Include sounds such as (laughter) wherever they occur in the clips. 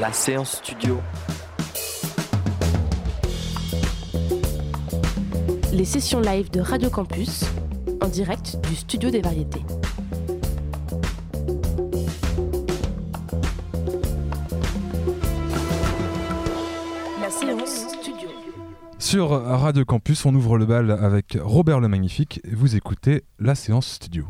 La séance studio. Les sessions live de Radio Campus en direct du studio des variétés. La séance studio. Sur Radio Campus, on ouvre le bal avec Robert le Magnifique et vous écoutez la séance studio.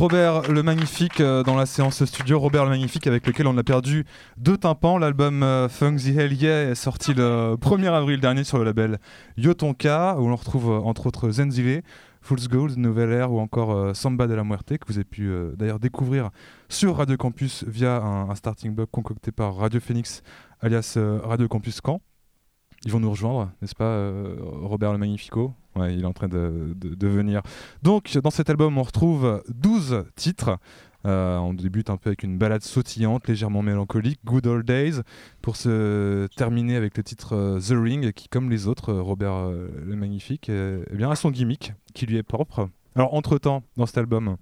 Robert le Magnifique euh, dans la séance studio. Robert le Magnifique avec lequel on a perdu deux tympans. L'album euh, Funk the Hell Yeah est sorti le 1er avril dernier sur le label Yotonka où on retrouve euh, entre autres Zenzile, Fool's Gold, Nouvelle Air ou encore Samba de la Muerte que vous avez pu d'ailleurs découvrir sur Radio Campus via un, starting block concocté par Radio Phoenix alias Radio Campus Caen. Ils vont nous rejoindre, n'est-ce pas, euh, Robert le Magnifico? Ouais, il est en train de, venir. Donc, dans cet album, on retrouve 12 titres. Euh, on débute un peu avec une balade sautillante, légèrement mélancolique, Good Old Days, pour se terminer avec le titre euh, The Ring, qui, comme les autres, Robert le Magnifique, eh a son gimmick, qui lui est propre. Alors, entre-temps, dans cet album,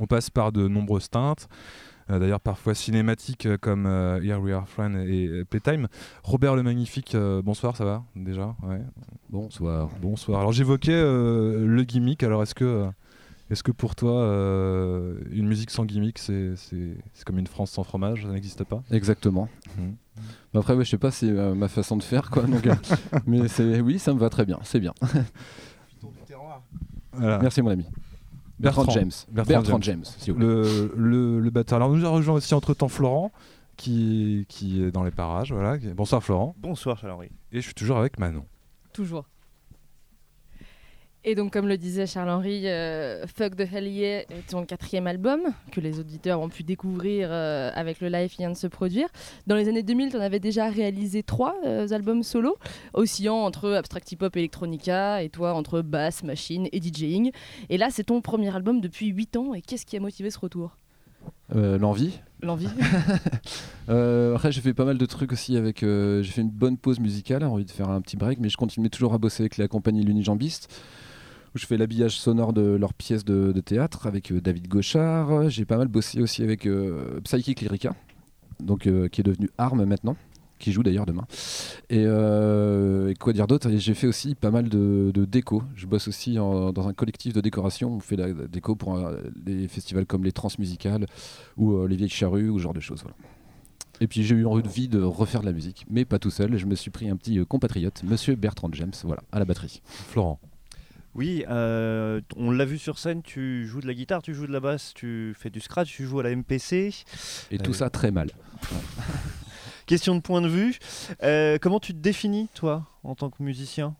on passe par de nombreuses teintes, d'ailleurs parfois cinématiques euh, comme euh, Here We Are Friends et euh, Playtime. Robert le Magnifique, euh, bonsoir, ça va déjà? Ouais. Bonsoir. Bonsoir. Alors j'évoquais euh, le gimmick. Alors est-ce que, euh, est-ce que pour toi, euh, une musique sans gimmick, c'est, comme une France sans fromage? Ça n'existe pas? Exactement. Mhm. Mais Après, ouais, je sais pas, c'est euh, ma façon de faire, quoi. Donc, euh, (laughs) mais oui, ça me va très bien. C'est bien. Voilà. Merci, mon ami. Bertrand, James. Bertrand Bertrand, James. Vous. Le, le, le batteur. Alors nous a rejoint aussi entre-temps Florent, qui, qui est dans les parages. Voilà. Bonsoir Florent. Bonsoir Charles-Henri. Et je suis toujours avec Manon. Toujours. Et donc, comme le disait Charles-Henri, euh, Fuck the Hell Yeah est ton quatrième album que les auditeurs ont pu découvrir euh, avec le live qui vient de se produire. Dans les années 2000, tu en avais déjà réalisé trois euh, albums solo, oscillant entre abstract hip-hop et electronica, et toi entre basse, machine et DJing. Et là, c'est ton premier album depuis 8 ans. Et qu'est-ce qui a motivé ce retour? L'envie. L'envie (laughs) après, j'ai fait pas mal de trucs aussi avec. j'ai fait une bonne pause musicale, envie de faire un petit break, mais je continuais toujours à bosser avec la compagnie L'Unijambiste, où je fais l'habillage sonore de leurs pièces de, théâtre avec euh, David Gauchard. J'ai pas mal bossé aussi avec euh, Psychic Lyrica, donc, euh, qui est devenu Arm maintenant, qui joue d'ailleurs demain. Et, euh, quoi dire d'autre? J'ai fait aussi pas mal de, déco. Je bosse aussi dans un collectif de décoration. On fait la, la déco pour euh, des festivals comme les Transmusicales ou les Vieilles Charrues ou ce genre de choses. Et puis j'ai eu envie de refaire de la musique, mais pas tout seul. Je me suis pris un petit compatriote, Monsieur Bertrand James, voilà, à la batterie. Florent. Oui, euh, on l'a vu sur scène, tu joues de la guitare, tu joues de la basse, tu fais du scratch, tu joues à la MPC. Et tout Euh, ça très mal. (laughs) Question de point de vue, euh, comment tu te définis toi en tant que musicien?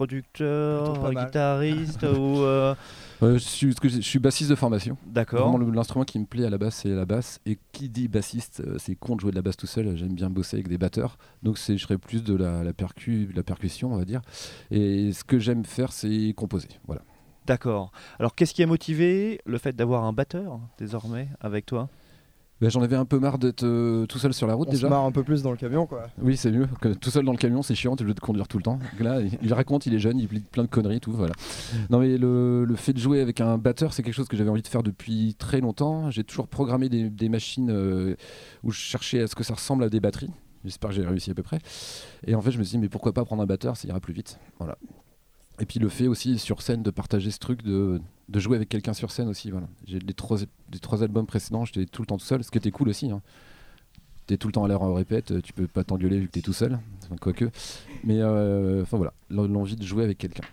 Producteur, guitariste ou... (laughs) euh, Euh, je, suis, parce que je suis bassiste de formation. D'accord. L'instrument qui me plaît à la basse, c'est la basse. Et qui dit bassiste, euh, c'est con de jouer de la basse tout seul. J'aime bien bosser avec des batteurs. Donc c'est, je serais plus de la, la, percu, de la percussion, on va dire. Et ce que j'aime faire, c'est composer. Voilà. D'accord. Alors qu'est-ce qui a motivé le fait d'avoir un batteur désormais avec toi? Ben, j'en avais un peu marre d'être euh, tout seul sur la route On se déjà. marre un peu plus dans le camion, quoi. Oui, c'est mieux. Que tout seul dans le camion, c'est chiant, tu es obligé de conduire tout le temps. Là, il il raconte, il est jeune, il dit plein de conneries, tout. Voilà. Non, mais le, le fait de jouer avec un batteur, c'est quelque chose que j'avais envie de faire depuis très longtemps. J'ai toujours programmé des, des machines euh, où je cherchais à ce que ça ressemble à des batteries. J'espère que j'ai réussi à peu près. Et en fait, je me suis dit, mais pourquoi pas prendre un batteur, ça ira plus vite. Voilà. Et puis le fait aussi sur scène de partager ce truc, de, de jouer avec quelqu'un sur scène aussi. Voilà. J'ai les trois, les trois albums précédents, j'étais tout le temps tout seul, ce qui était cool aussi. Hein. T'es tout le temps à l'heure en répète, tu peux pas t'engueuler vu que t'es tout seul, enfin, quoique. Mais euh, enfin voilà, l'en- l'envie de jouer avec quelqu'un.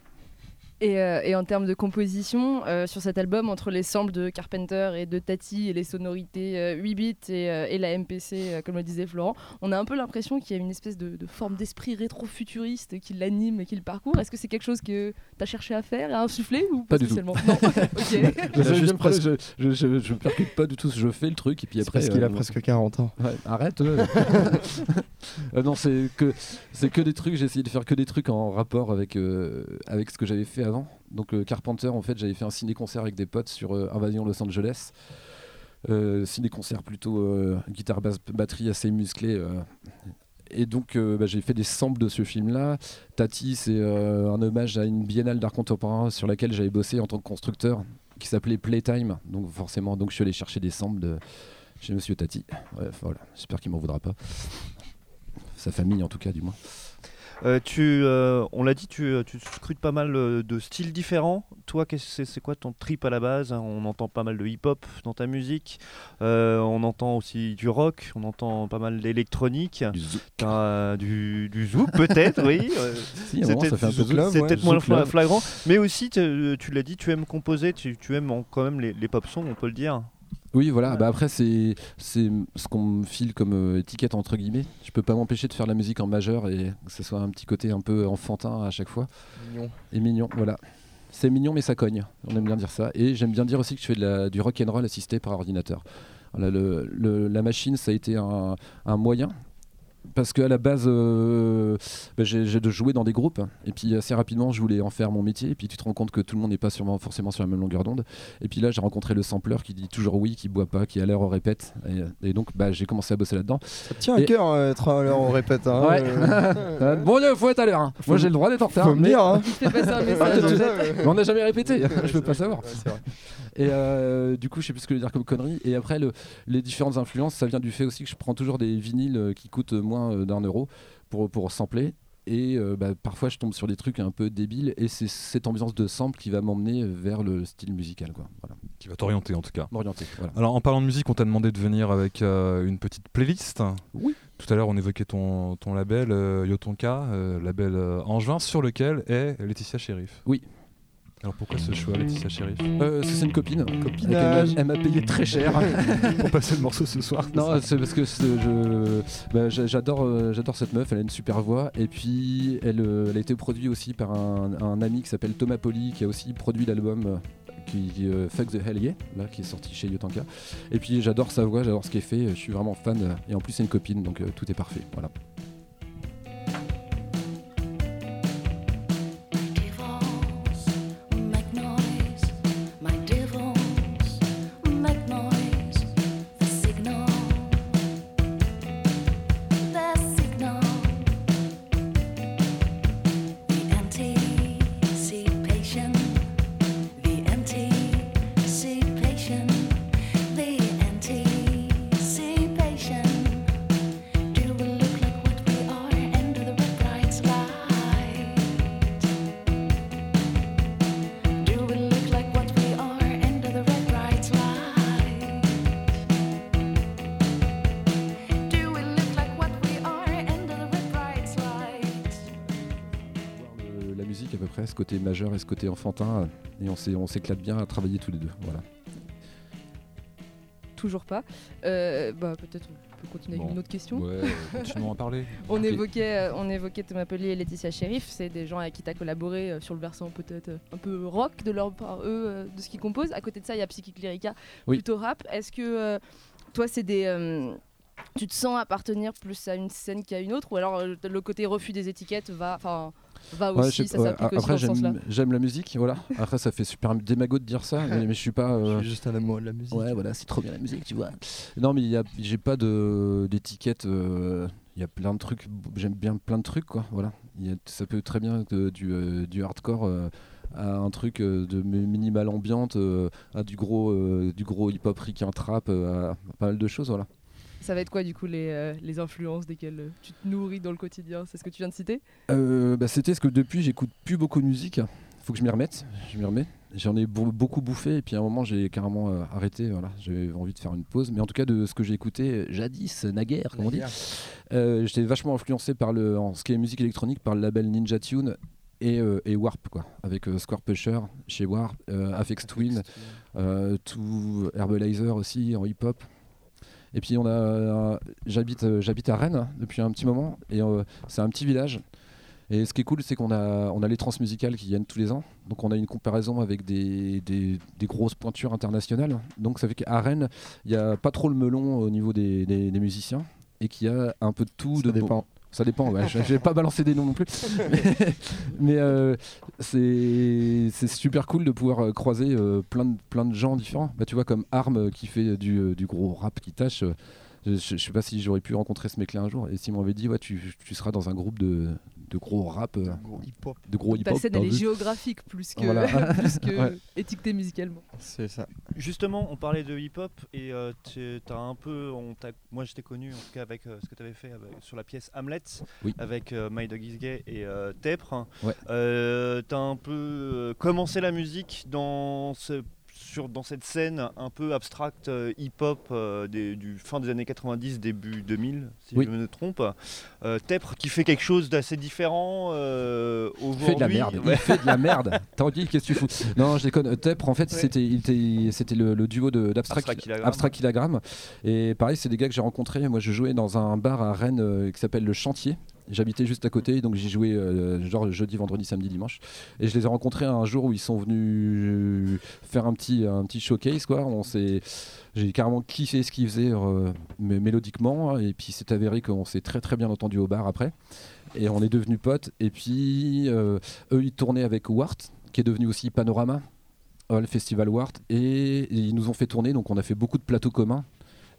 Et, euh, et en termes de composition, euh, sur cet album, entre les samples de Carpenter et de Tati et les sonorités euh, 8 bits et, euh, et la MPC, euh, comme le disait Florent, on a un peu l'impression qu'il y a une espèce de, de forme d'esprit rétro-futuriste qui l'anime et qui le parcourt. Est-ce que c'est quelque chose que tu as cherché à faire, à insuffler ou Pas du tout. Non. (laughs) Je, je, presque- je, je, je- je me percute pas du tout, je fais le truc et puis après. parce qu'il a euh, presque 40 ans. Ouais, arrête. (laughs) Euh, non, c'est que c'est que des trucs. J'ai essayé de faire que des trucs en rapport avec euh, avec ce que j'avais fait Donc euh, Carpenter, en fait, j'avais fait un ciné-concert avec des potes sur euh, Invasion Los Angeles. Euh, ciné-concert plutôt guitare basse batterie assez musclé. euh. Et donc bah, j'ai fait des samples de ce film-là. Tati, c'est un hommage à une biennale d'art contemporain sur laquelle j'avais bossé en tant que constructeur, qui s'appelait Playtime. Donc forcément, donc je suis allé chercher des samples chez Monsieur Tati. Voilà. J'espère qu'il m'en voudra pas. Sa famille, en tout cas, du moins. Euh, tu, euh, on l'a dit, tu, euh, tu scrutes pas mal de styles différents. Toi, c'est c'est quoi ton trip à la base hein? On entend pas mal de hip-hop dans ta musique. Euh, on entend aussi du rock. On entend pas mal d'électronique. Du zouk. T'as, du, du zouk peut-être, oui. (laughs) Si, c'est peut-être- ouais. moins flagrant. Mais aussi, tu, l'as dit, tu aimes composer. Tu, tu aimes en- quand même les, les pop songs, on peut le dire. Oui, voilà. Bah après, c'est c'est ce qu'on me file comme euh, étiquette entre guillemets. Je peux pas m'empêcher de faire de la musique en majeur et que ce soit un petit côté un peu enfantin à chaque fois Mignon. et mignon. Voilà. C'est mignon, mais ça cogne. On aime bien dire ça. Et j'aime bien dire aussi que je fais de la- du rock and roll assisté par ordinateur. Voilà, le- le- la machine, ça a été un, un moyen. Parce qu'à la base, euh, bah, j'ai de jouer dans des groupes. Et puis assez rapidement, je voulais en faire mon métier. Et puis tu te rends compte que tout le monde n'est pas sûrement, forcément sur la même longueur d'onde. Et puis là, j'ai rencontré le sampler qui dit toujours oui, qui boit pas, qui à l'heure au répète. Et, et donc, bah, j'ai commencé à bosser là-dedans. Tient à Et- cœur euh, être à l'heure, on répète. Hein, Ouais. euh, (laughs) Euh, bon, il faut être à l'heure. hein. Moi, j'ai le droit d'être en retard. Faut me mais- dire, hein. Un message. mais on n'a jamais répété. Je peux pas savoir. Ouais. Et euh, du coup, je sais plus ce que je veux dire comme connerie. Et après, le- les différentes influences, ça vient du fait aussi que je prends toujours des vinyles euh, qui coûtent moins euh, d'un euro pour, pour sampler. Et euh, bah, parfois, je tombe sur des trucs un peu débiles. Et c'est cette ambiance de sample qui va m'emmener vers le style musical. Quoi. Voilà. Qui va t'orienter en tout cas. M'orienter. Voilà. Alors en parlant de musique, on t'a demandé de venir avec euh, une petite playlist. Oui. Tout à l'heure, on évoquait ton, ton label euh, Yotonka, label Angevin, sur lequel est Laetitia Sheriff. Oui. Alors pourquoi ce choix, Laetitia Sheriff Euh, c'est une copine. Copinage. Elle m'a- elle m'a payé très cher. (laughs) Pour passer le morceau ce soir. Non, c'est parce que je, bah, j'adore, euh, j'adore cette meuf. Elle a une super voix. Et puis, elle, euh, elle a été produite aussi par un, un ami qui s'appelle Thomas Poli, qui a aussi produit l'album euh, qui euh, Fuck the Hell Yeah, là, qui est sorti chez Yotanka. Et puis, j'adore sa voix, j'adore ce qu'elle fait. Je suis vraiment fan. Et en plus, c'est une copine, donc euh, tout est parfait. Voilà. Côté enfantin. euh, Et on s'éclate bien à travailler tous les deux. Voilà. Toujours pas. Euh, bah, Peut-être on peut continuer avec une autre question. Ouais, continuons à parler. (laughs) On évoquait, euh, on évoquait Thomas Pellier et Laetitia Sheriff, c'est des gens avec qui tu as collaboré euh, sur le versant peut-être euh, un peu rock de leur part, eux, euh, de ce qu'ils composent. À côté de ça, il y a Psychic Lyrica, Oui. plutôt rap. Est-ce que euh, toi, c'est des. euh, tu te sens appartenir plus à une scène qu'à une autre? Ou alors euh, le côté refus des étiquettes va, enfin, va Ouais, aussi, je sais ça ouais, s'applique aussi Après, dans ce sens-là j'aime la musique, voilà. Après, ça fait super démago de dire ça, mais, mais je suis pas. Je euh, suis juste un amoureux de la musique. Ouais, voilà, c'est trop bien la musique, tu vois. Non, mais j'ai pas de- d'étiquette. euh, Il y a plein de trucs. J'aime bien plein de trucs, quoi. Voilà. Il y a- ça peut très bien être euh, du, euh, du hardcore euh, à un truc euh, de mi- minimal ambiante, euh, à du gros, euh, du gros hip-hop ricain trap, euh, à pas mal de choses, voilà. Ça va être quoi du coup les, euh, les influences desquelles euh, tu te nourris dans le quotidien? C'est ce que tu viens de citer? Euh, bah, C'était ce que depuis, j'écoute plus beaucoup de musique. Faut que je m'y remette. Je m'y remets. J'en ai beau- beaucoup bouffé et puis à un moment j'ai carrément euh, arrêté. Voilà, j'avais envie de faire une pause. Mais en tout cas de ce que j'ai écouté jadis, naguère, comme on dit. Euh, J'étais vachement influencé par le, en ce qui est musique électronique, par le label Ninja Tune et, euh, et Warp, quoi, avec euh, Square Pusher chez Warp, euh, Afex Twin, euh, tout Herbalizer aussi en hip-hop. Et puis on a, euh, j'habite, euh, j'habite à Rennes depuis un petit moment et euh, c'est un petit village. Et ce qui est cool, c'est qu'on a, on a les transmusicales qui viennent tous les ans. Donc on a une comparaison avec des, des, des grosses pointures internationales. Donc ça fait qu'à Rennes, il n'y a pas trop le melon au niveau des, des- musiciens et qu'il y a un peu de tout. Ça de bon- dépend. Ça dépend, ouais. je vais pas balancer des noms non plus. (laughs) Mais, mais, euh, c'est super cool de pouvoir euh, croiser euh, plein, de, plein de gens différents. Bah, tu vois, comme Arm qui fait du, du gros rap qui tâche. Je, je sais pas si j'aurais pu rencontrer ce mec-là un jour. Et s'il m'avait dit, ouais, tu, tu seras dans un groupe de, de gros rap, euh, hip-hop. de gros Ta hip-hop. scène, dans elle est le- géographique plus que, Voilà. (laughs) plus que Ouais. étiquetée musicalement. C'est ça. Justement, on parlait de hip-hop et euh, tu as un peu, on moi je t'ai connu en tout cas avec euh, ce que tu avais fait avec- sur la pièce Hamlet Oui. avec euh, My Dog Is Gay et euh, Tepre. Ouais. Euh, tu as un peu euh, commencé la musique dans ce sur, dans cette scène un peu abstracte euh, hip-hop euh, du fin des années 90, début 2000, si Oui. je me trompe. Euh, Tepre qui fait quelque chose d'assez différent aujourd'hui. fait de la merde. Il fait de la merde. (laughs) T'as qu'est-ce que tu fous? Non, je déconne. Tepre, en fait, Ouais. c'était, c'était le, le duo d'Abstract Kilogramme. Et pareil, c'est des gars que j'ai rencontrés. Moi, je jouais dans un bar à Rennes qui s'appelle Le Chantier. J'habitais juste à côté, donc j'y jouais euh, genre jeudi, vendredi, samedi, dimanche. Et je les ai rencontrés un jour où ils sont venus euh, faire un petit, un petit showcase. On s'est, j'ai carrément kiffé ce qu'ils faisaient euh, mé- mélodiquement. Et puis c'est avéré qu'on s'est très très bien entendu au bar après. Et on est devenus potes. Et puis euh, eux, ils tournaient avec Wart, qui est devenu aussi Panorama, le festival Wart. Et ils nous ont fait tourner, donc on a fait beaucoup de plateaux communs.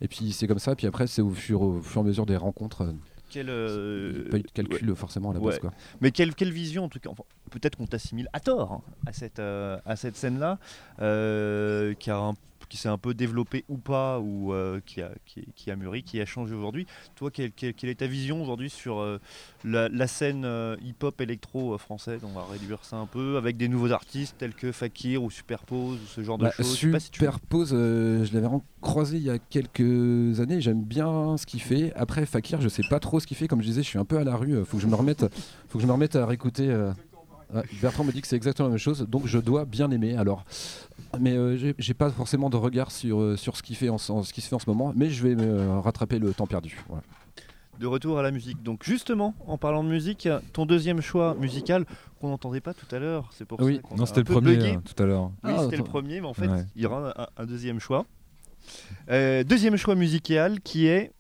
Et puis c'est comme ça. Puis après, c'est au fur, au fur et à mesure des rencontres. Quel, euh, pas eu de calcul forcément à la ouais. base. Quoi. Mais quelle, quelle vision, en tout cas, enfin, peut-être qu'on t'assimile à tort hein, à cette, euh, à cette scène-là, euh, qui, a un- qui s'est un peu développée ou pas, ou euh, qui, a, qui, qui a mûri, qui a changé aujourd'hui. Toi, quelle, quelle- quelle est ta vision aujourd'hui sur euh, la, la scène euh, hip-hop électro française? On va réduire ça un peu, avec des nouveaux artistes tels que Fakir ou Superpose, ou ce genre de Bah, choses. Je sais pas si tu- Superpose, je l'avais croisé il y a quelques années. J'aime bien ce qu'il fait. Après, Fakir, je sais pas trop ce qu'il fait. Comme je disais, je suis un peu à la rue. Faut que je me remette, faut que je me remette à réécouter. Ouais, Bertrand me dit que c'est exactement la même chose, donc je dois bien aimer. Alors, mais euh, j'ai- pas forcément de regard sur euh, sur ce qui fait en, en- ce qui se fait en ce moment. Mais je vais me rattraper le temps perdu. Voilà. De retour à la musique. Donc justement, en parlant de musique, ton deuxième choix musical qu'on n'entendait pas tout à l'heure, c'est pour Oui. ça qu'on Non, c'était le premier euh, tout à l'heure. Oui, Ah, c'était le premier, mais en fait, Ouais. il y aura un, un deuxième choix. Euh, deuxième choix musical qui est.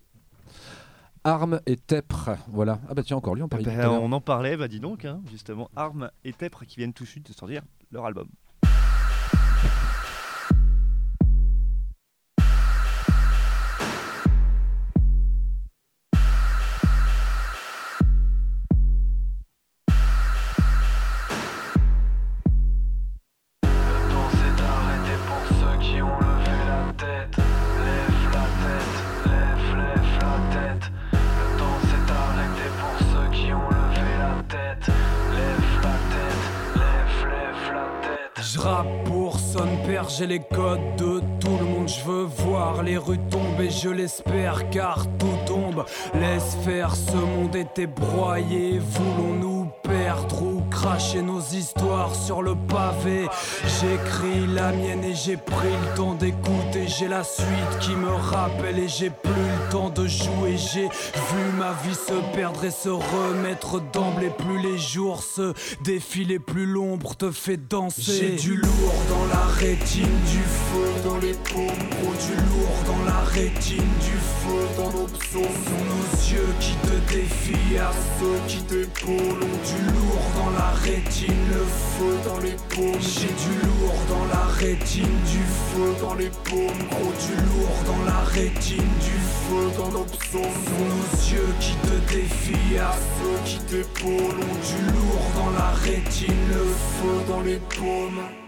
Arme et Tepre. Voilà. Ah bah tiens, encore lui, on parlait on en parlait, bah dis donc, hein, justement, Arme et Tepre qui viennent tout de suite de sortir leur album. Je rappe pour son père, j'ai les codes de tout le monde. Je veux voir les rues tomber, je l'espère, car tout tombe. Laisse faire, ce monde était broyé. Voulons-nous cracher nos histoires sur le pavé? J'écris la mienne et j'ai pris le temps d'écouter. J'ai la suite qui me rappelle et j'ai plus le temps de jouer. J'ai vu ma vie se perdre et se remettre d'emblée. Plus les jours se défiler, plus l'ombre te fait danser. J'ai du lourd dans la rétine, du feu dans les paumes. Gros, du lourd dans la rétine, du feu dans nos psaumes. Sont nos yeux qui te défient à ceux qui t'épaulent. Ont du lourd dans la rétine, le feu dans les paumes. J'ai du lourd dans la rétine, du feu dans les paumes. Gros, du lourd dans la rétine, du feu dans nos psaumes. Sont nos yeux qui te défient à ceux qui t'épaulent. Du lourd dans la rétine, le feu dans les paumes.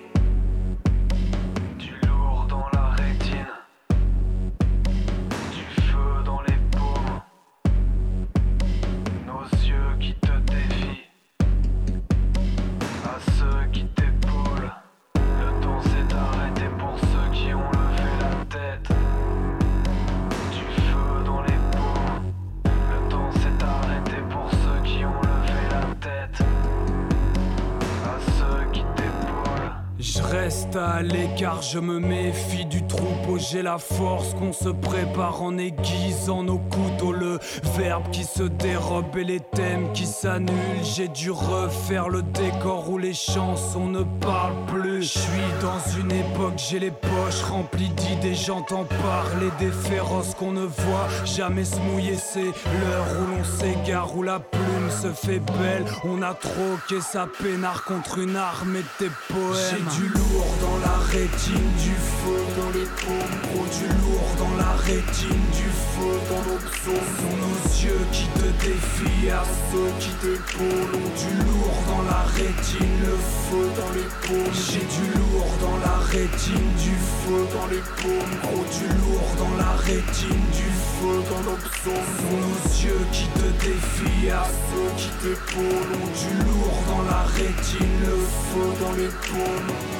Reste à l'écart, je me méfie du troupeau. J'ai la force qu'on se prépare en aiguisant nos couteaux. Le verbe qui se dérobe et les thèmes qui s'annulent. J'ai dû refaire le décor où les chansons ne parlent plus. Je suis dans une époque, j'ai les poches remplies d'idées. J'entends parler des féroces qu'on ne voit jamais se mouiller. C'est l'heure où l'on s'égare, où la plume se fait belle. On a troqué sa peinard contre une armée de tes poèmes. Lourd dans la rétine, du feu dans les paumes. Gros, du lourd dans la rétine, du feu dans nos psaumes Sont nos yeux qui te défient À ceux qui t'épaulent Ont du lourd dans la rétine Le feu dans les paumes J'ai du lourd dans la rétine Du feu dans les paumes Gros du lourd dans la rétine Du feu dans nos psaumes Sont nos yeux qui te défient À ceux qui t'épaulent Ont du lourd dans la rétine Le feu dans les paumes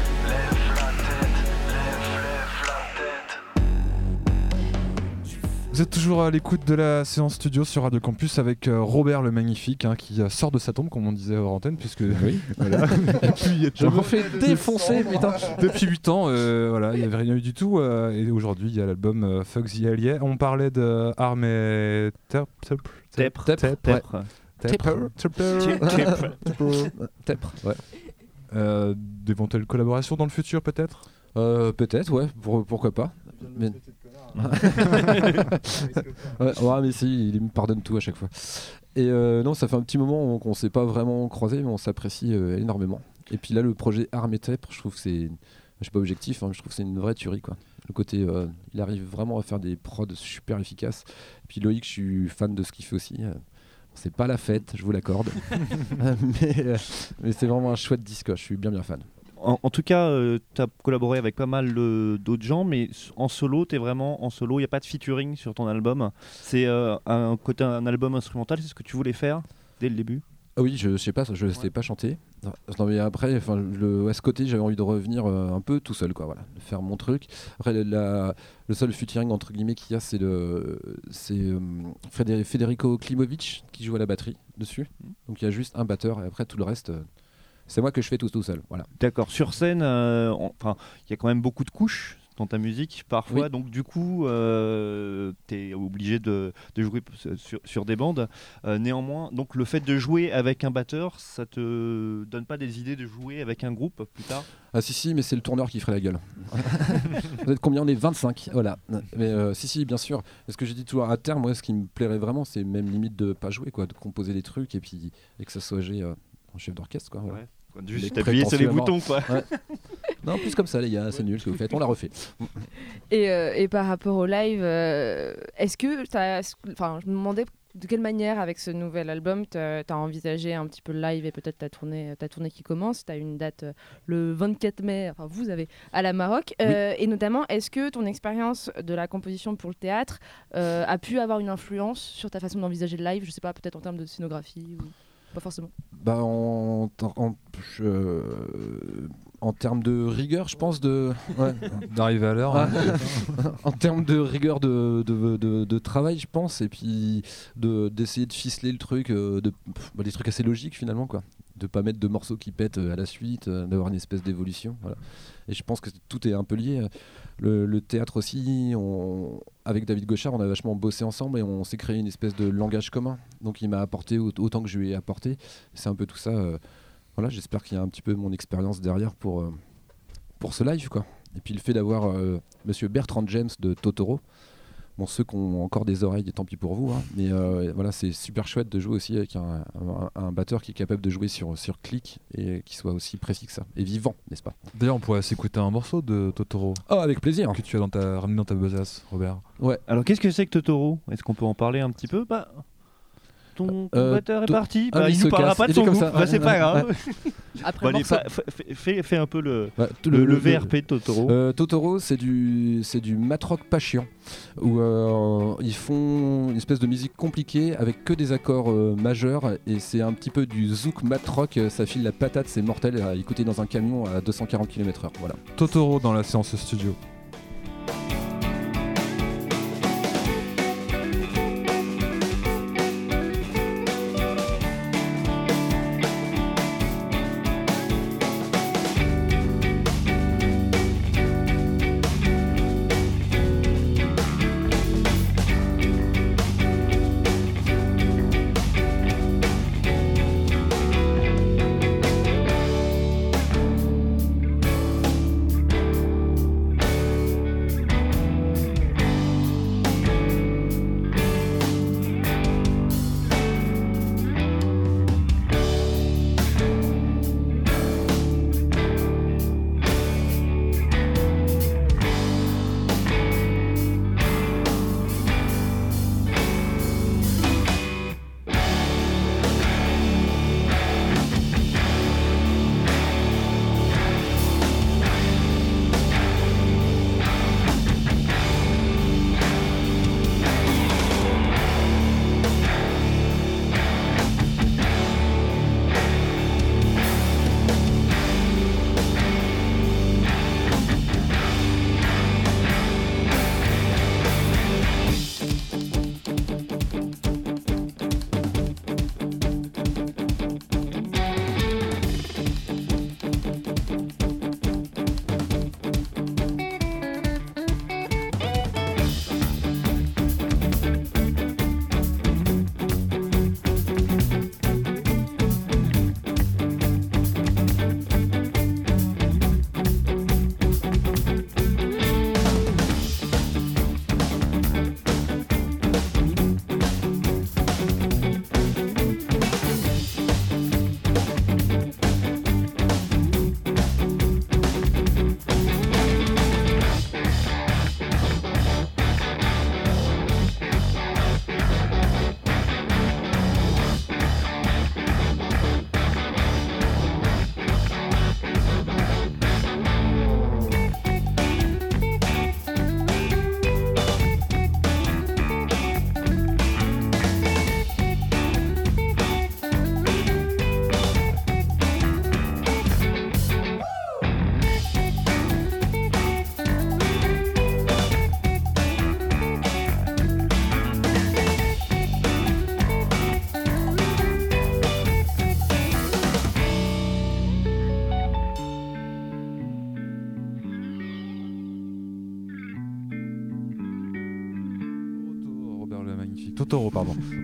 Vous êtes toujours à l'écoute de la séance studio sur Radio Campus avec euh, Robert le Magnifique hein, qui euh, sort de sa tombe, comme on disait hors antenne, puisque Oui. (laughs) voilà. Depuis huit Je ans. me fais défoncer, putain. Depuis 8 ans, euh, voilà, il n'y avait rien eu du tout. euh, et aujourd'hui, il y a l'album euh, Fuck the Allier. On parlait de Arme et Tep. Tep. Tepre. Tep. Tepre. Tep. Euh, D'éventuelles collaborations dans le futur, peut-être? Euh, Peut-être, ouais, pour- pourquoi pas. Mais... ouais, ouais, mais si, il me pardonne tout à chaque fois. Et euh, non, ça fait un petit moment qu'on s'est pas vraiment croisé, mais on s'apprécie euh, énormément. Et puis là, le projet et Tepre, je trouve que c'est. Je suis pas objectif, hein, je trouve que c'est une vraie tuerie, quoi. Le côté, euh, il arrive vraiment à faire des prods super efficaces. Et puis Loïc, je suis fan de ce qu'il fait aussi. C'est pas la fête, je vous l'accorde. (laughs) (laughs) mais mais c'est vraiment un chouette disque, je suis bien bien fan. En, en tout cas, tu as collaboré avec pas mal euh, d'autres gens, mais en solo, tu es vraiment en solo. Il n'y a pas de featuring sur ton album. C'est euh, un côté un album instrumental, c'est ce que tu voulais faire dès le début? Ah oui, je, je sais pas, je sais pas chanter. Non, non, mais après, enfin, le à ce côté, j'avais envie de revenir euh, un peu tout seul, quoi, voilà, de faire mon truc. Après, le, la- le seul featuring entre guillemets qu'il y a, c'est le, c'est euh, Federico Klimovic qui joue à la batterie dessus. Donc il y a juste un batteur et après tout le reste, euh, c'est moi que je fais tout tout seul, voilà. D'accord. Sur scène, euh, enfin, il y a quand même beaucoup de couches dans ta musique parfois, Oui. donc du coup, tu es obligé de, de jouer p- sur, sur des bandes. Euh, néanmoins, donc le fait de jouer avec un batteur, ça te donne pas des idées de jouer avec un groupe plus tard? Ah si si mais c'est le tourneur qui ferait la gueule. (laughs) Vous êtes combien? On est 25, voilà. Mais euh, si si bien sûr. Ce que j'ai dit toujours à terme, moi ce qui me plairait vraiment c'est même limite de pas jouer quoi, de composer des trucs et puis et que ça soit j'ai euh, en chef d'orchestre quoi. Ouais. Juste Les t'appuyer sur les boutons, quoi. Ouais. non plus comme ça les gars, c'est nul ce que vous faites, on l'a refait. Et, euh, et par rapport au live, euh, est-ce que t'as- enfin, je me demandais de quelle manière, avec ce nouvel album, tu as envisagé un petit peu le live et peut-être ta tournée, ta tournée qui commence. Tu as une date euh, le 24 mai, enfin vous avez, à la Maroc. Euh, Et notamment, est-ce que ton expérience de la composition pour le théâtre euh, a pu avoir une influence sur ta façon d'envisager le live? Je sais pas, peut-être en termes de scénographie ou pas forcément. Bah en, en, je- en termes de rigueur, je pense de ouais. (laughs) D'arriver à l'heure. Ah, hein. (laughs) en termes de rigueur de, de, de- de travail, je pense, et puis de d'essayer de ficeler le truc, euh, de, bah, des trucs assez logiques finalement, quoi. De pas mettre de morceaux qui pètent euh, à la suite, euh, d'avoir une espèce d'évolution. Voilà. Et je pense que tout est un peu lié. Le, théâtre aussi, avec David Gauchard, on a vachement bossé ensemble et on s'est créé une espèce de langage commun. Donc il m'a apporté au- autant que je lui ai apporté. C'est un peu tout ça. euh, voilà, j'espère qu'il y a un petit peu mon expérience derrière pour, euh, pour ce live, quoi. Et puis le fait d'avoir euh, Monsieur Bertrand James de Totoro. Bon, ceux qui ont encore des oreilles, tant pis pour vous. hein. Mais euh, voilà, c'est super chouette de jouer aussi avec un, un- un batteur qui est capable de jouer sur, sur clic et qui soit aussi précis que ça. Et vivant, n'est-ce pas? D'ailleurs, on pourrait s'écouter un morceau de Totoro. Oh, avec plaisir. Que tu as dans ta, ramené dans ta besace, Robert. Ouais. Alors qu'est-ce que c'est que Totoro? Est-ce qu'on peut en parler un petit peu? Bah, ton, ton Euh, batteur est parti, Ah, bah, il il nous parlera pas de son groupe, ça. bah, c'est pas grave. (laughs) Après Bon, fais, fais un peu le, tout le, le VRP de Totoro. Euh, Totoro, c'est du, c'est du matrock pas chiant, où euh, ils font une espèce de musique compliquée avec que des accords majeurs, et c'est un petit peu du zouk matrock, ça file la patate, c'est mortel à écouter dans un camion à 240 km/h. Voilà. Totoro dans la séance studio.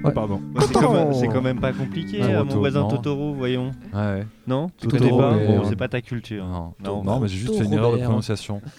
Oh, Ouais. pardon. Ouais, c'est quand, même- c'est quand même pas compliqué, Ah, euh, mon voisin non. Totoro, voyons. Ouais, ouais. Non Tu Totoro, connais pas mais, Bon, euh, c'est pas ta culture. Non, Non. non, mais j'ai juste fait une erreur de prononciation. (laughs)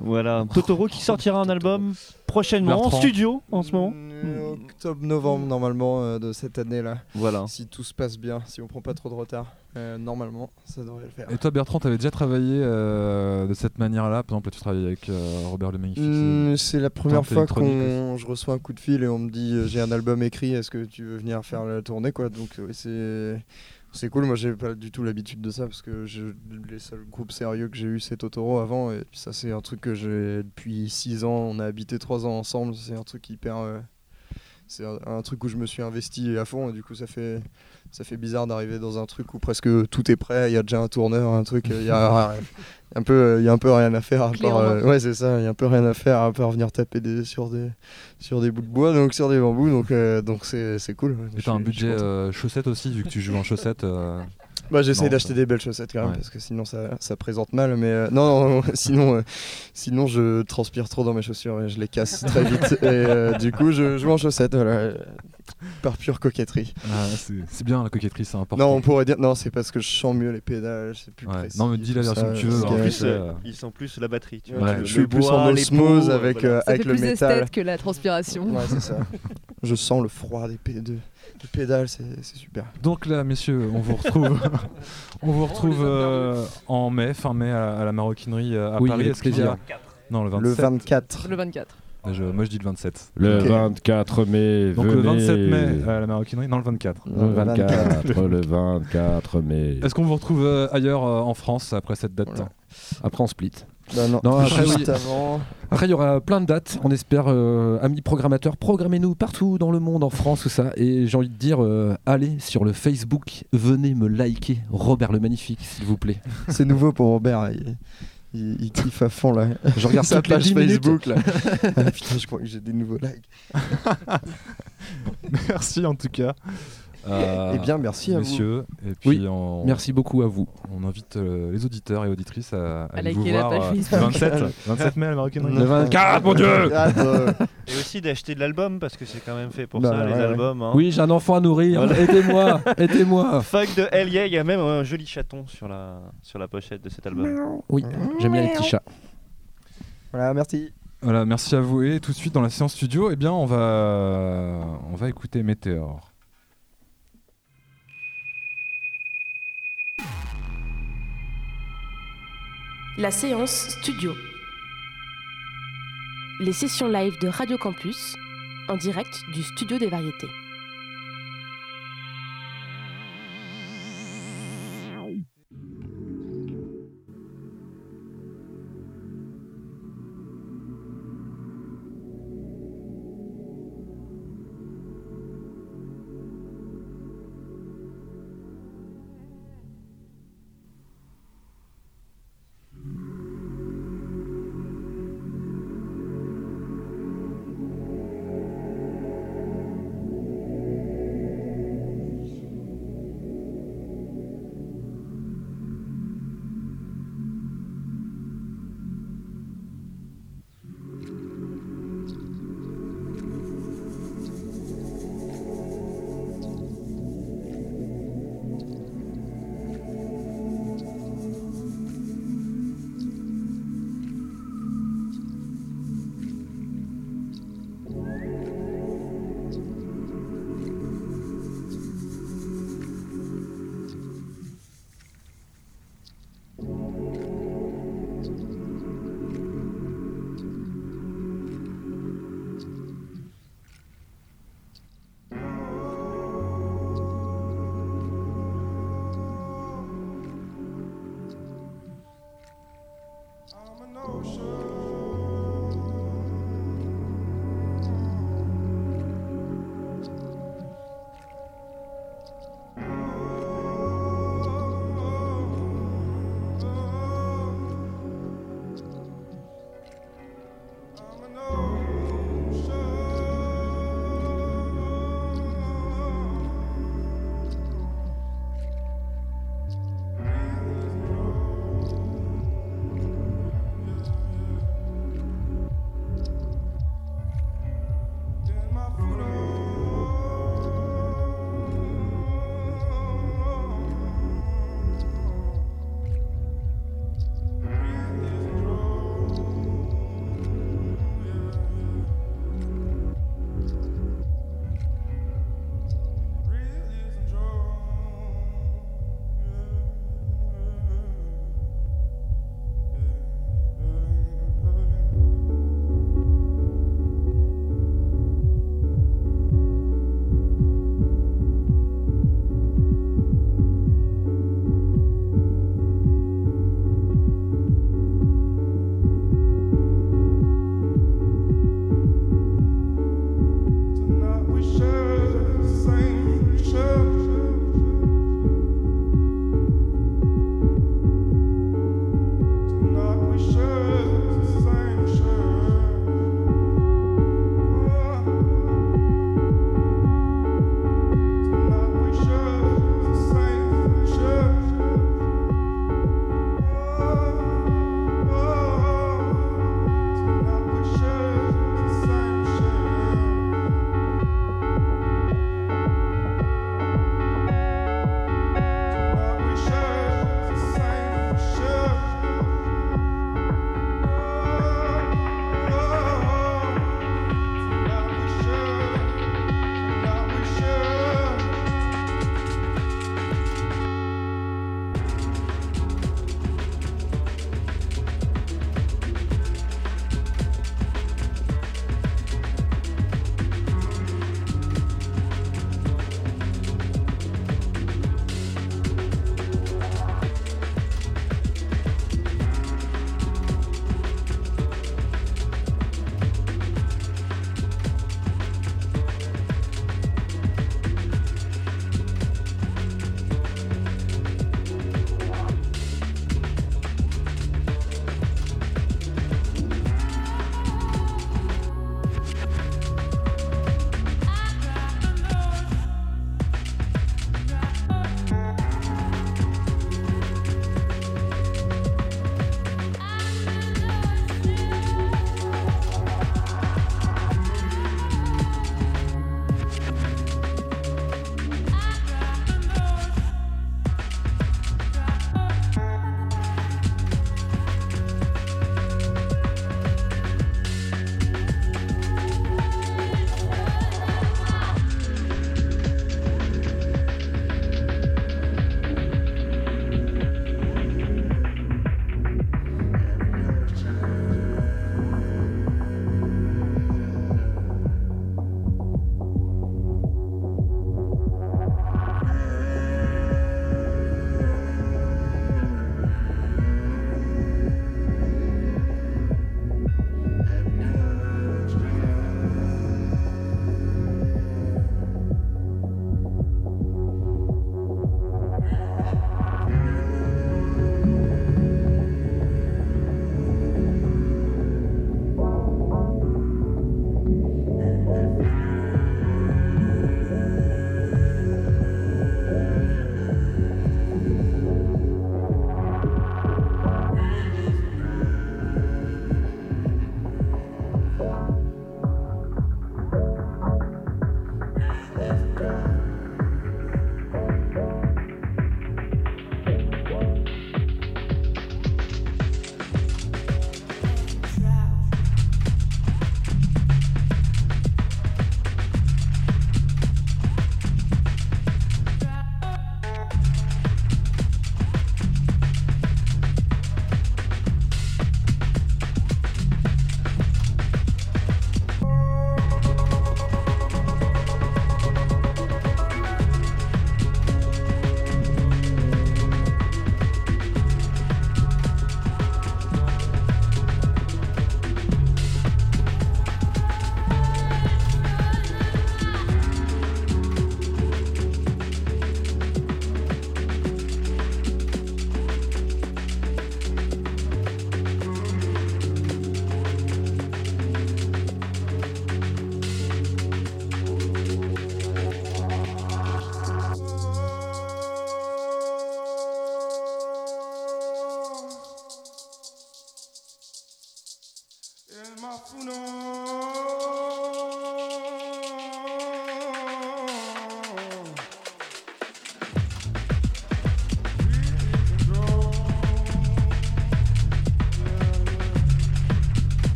Voilà, (laughs) Totoro qui sortira un album prochainement en studio en ce moment. Euh, Octobre-novembre normalement euh, de cette année-là. Voilà. Si tout se passe bien, si on prend pas trop de retard, euh, normalement ça devrait le faire. Et toi, Bertrand, t'avais déjà travaillé euh, de cette manière-là? Par exemple, là, tu travailles avec euh, Robert le Magnifique. Hmm, c'est la première fois qu'on je reçois un coup de fil et on me dit j'ai un album écrit, est-ce que tu veux venir faire la tournée quoi? Donc ouais, c'est c'est cool. Moi j'ai pas du tout l'habitude de ça parce que je, les seuls groupes sérieux que j'ai eu c'est Totoro avant et ça c'est un truc que j'ai depuis 6 ans. On a habité 3 ans ensemble. C'est un truc hyper euh, c'est un truc où je me suis investi à fond et du coup ça fait ça fait bizarre d'arriver dans un truc où presque tout est prêt, il y a déjà un tourneur, un truc, il y a (laughs) un peu il y a un peu rien à faire à part, euh, ouais c'est ça, il y a un peu rien à faire à part venir taper des, sur des sur des bouts de bois donc sur des bambous donc euh, donc c'est c'est cool. ouais. Et t'as un budget euh, chaussettes aussi, vu que tu joues en chaussettes. euh, Bah j'essaie d'acheter ça- des belles chaussettes quand même Ouais. parce que sinon ça, ça présente mal mais euh, non, non, non, (laughs) sinon euh, sinon je transpire trop dans mes chaussures et je les casse très vite (laughs) et euh, du coup je joue en chaussettes voilà (laughs) par pure coquetterie. ah, c'est bien la coquetterie, c'est important. Non on pourrait dire non c'est parce que je sens mieux les pédales c'est plus Ouais. précis. Non, mais dis la version que tu veux. En plus, euh, ils sont plus la batterie. Tu vois, je suis plus bois, en osmose peaux, avec, voilà. euh, Ça avec fait le plus métal. esthète que la transpiration. Ouais, c'est ça. Je sens le froid des, pé- de- des pédales, c'est super. Donc là, messieurs, on vous retrouve, (laughs) on vous retrouve euh, en mai, fin mai, à, à la maroquinerie euh, à Oui, Paris. Est-ce qu'il y a- plaisir. Non, le 27. Le 24. Le 24. Je- moi, je dis le 27. Le Ok. 24 mai, Donc le venez. 27 mai à la maroquinerie. Non, le 24. Le 24, le 24 mai. Est-ce qu'on vous retrouve euh, ailleurs euh, en France après cette date Voilà. Après on split. Bah non, Non, après, oui. avant. Après, il y aura plein de dates. On espère, euh, amis programmateurs, programmez-nous partout dans le monde, en France, tout ça. Et j'ai envie de dire, euh, allez sur le Facebook, venez me liker Robert le Magnifique, s'il vous plaît. C'est nouveau pour Robert. Il, il, il kiffe à fond là. (laughs) Je regarde sa page 10 minutes. Facebook là. (laughs) Ah, putain, je crois que j'ai des nouveaux likes. (laughs) Merci en tout cas. Euh, Eh bien, merci à vous. messieurs. Et puis Oui, on, Merci beaucoup à vous. on invite euh, les auditeurs et auditrices à, À aller vous liker la voir page euh, Facebook. 27, 27 (laughs) mai à la maroquinerie. Le 24, mon Dieu Ah, bah, Et aussi d'acheter de l'album parce que c'est quand même fait pour Bah, ça, les ouais. albums. hein. Oui, j'ai un enfant à nourrir. Voilà. Aidez-moi, (laughs) aidez-moi. Fuck de Hell Yeah, il y a même un joli chaton sur la, sur la pochette de cet album. Oui, j'aime bien les petits chats. voilà, merci. Voilà, merci à vous. Et tout de suite dans la séance studio, eh bien, on va, on va écouter Météor. La séance studio. Les sessions live de Radio Campus en direct du studio des variétés.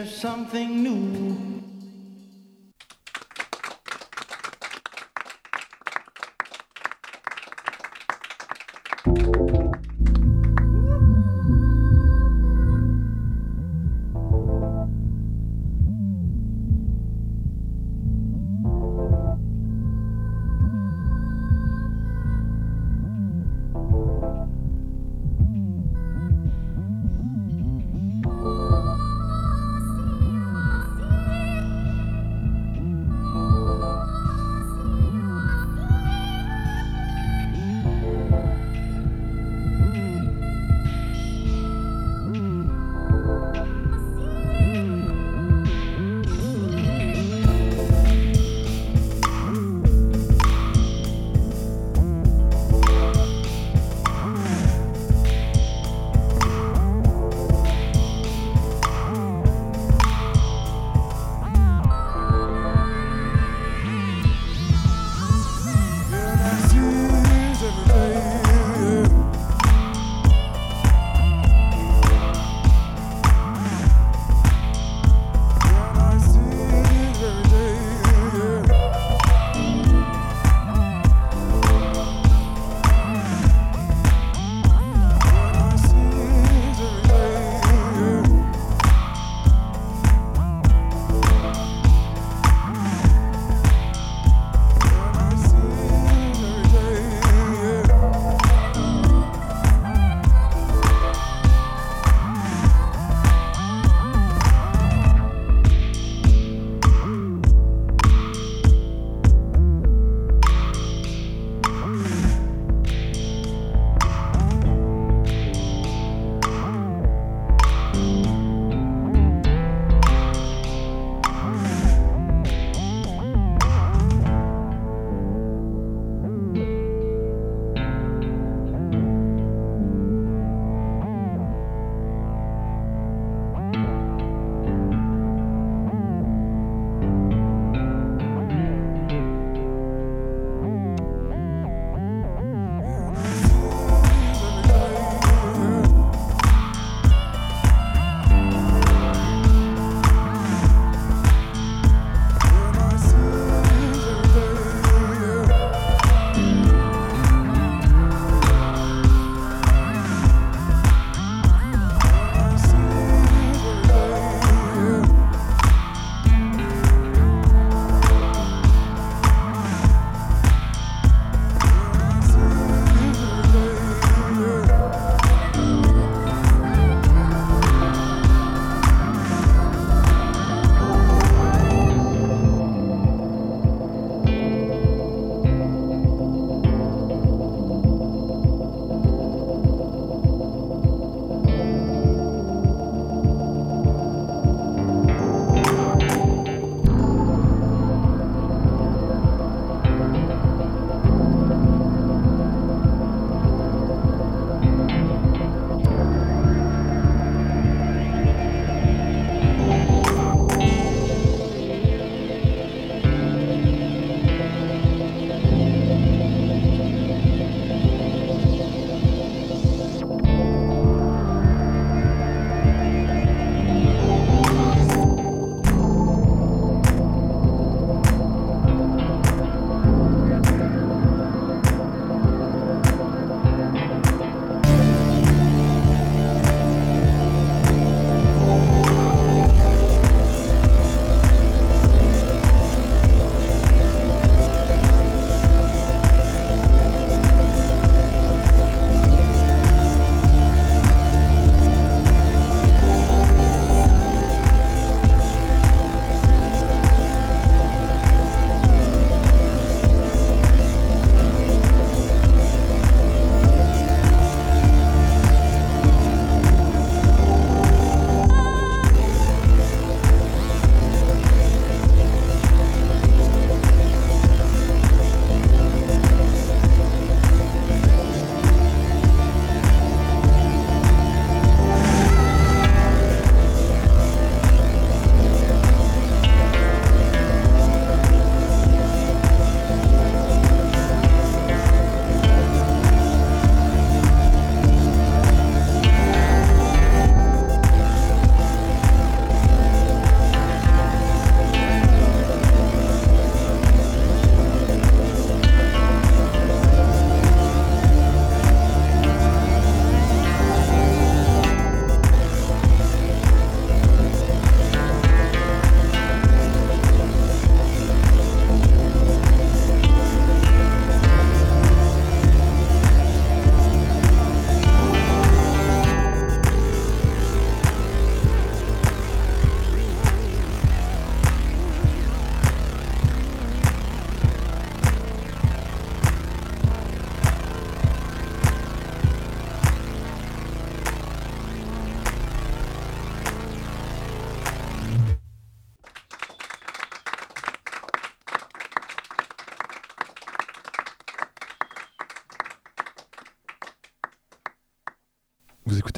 There's something new.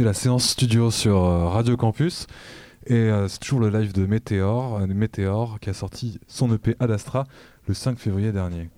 La séance studio sur euh, Radio Campus. Et euh, c'est toujours le live de Météor, euh, Météor qui a sorti son EP Ad Astra le 5 février dernier.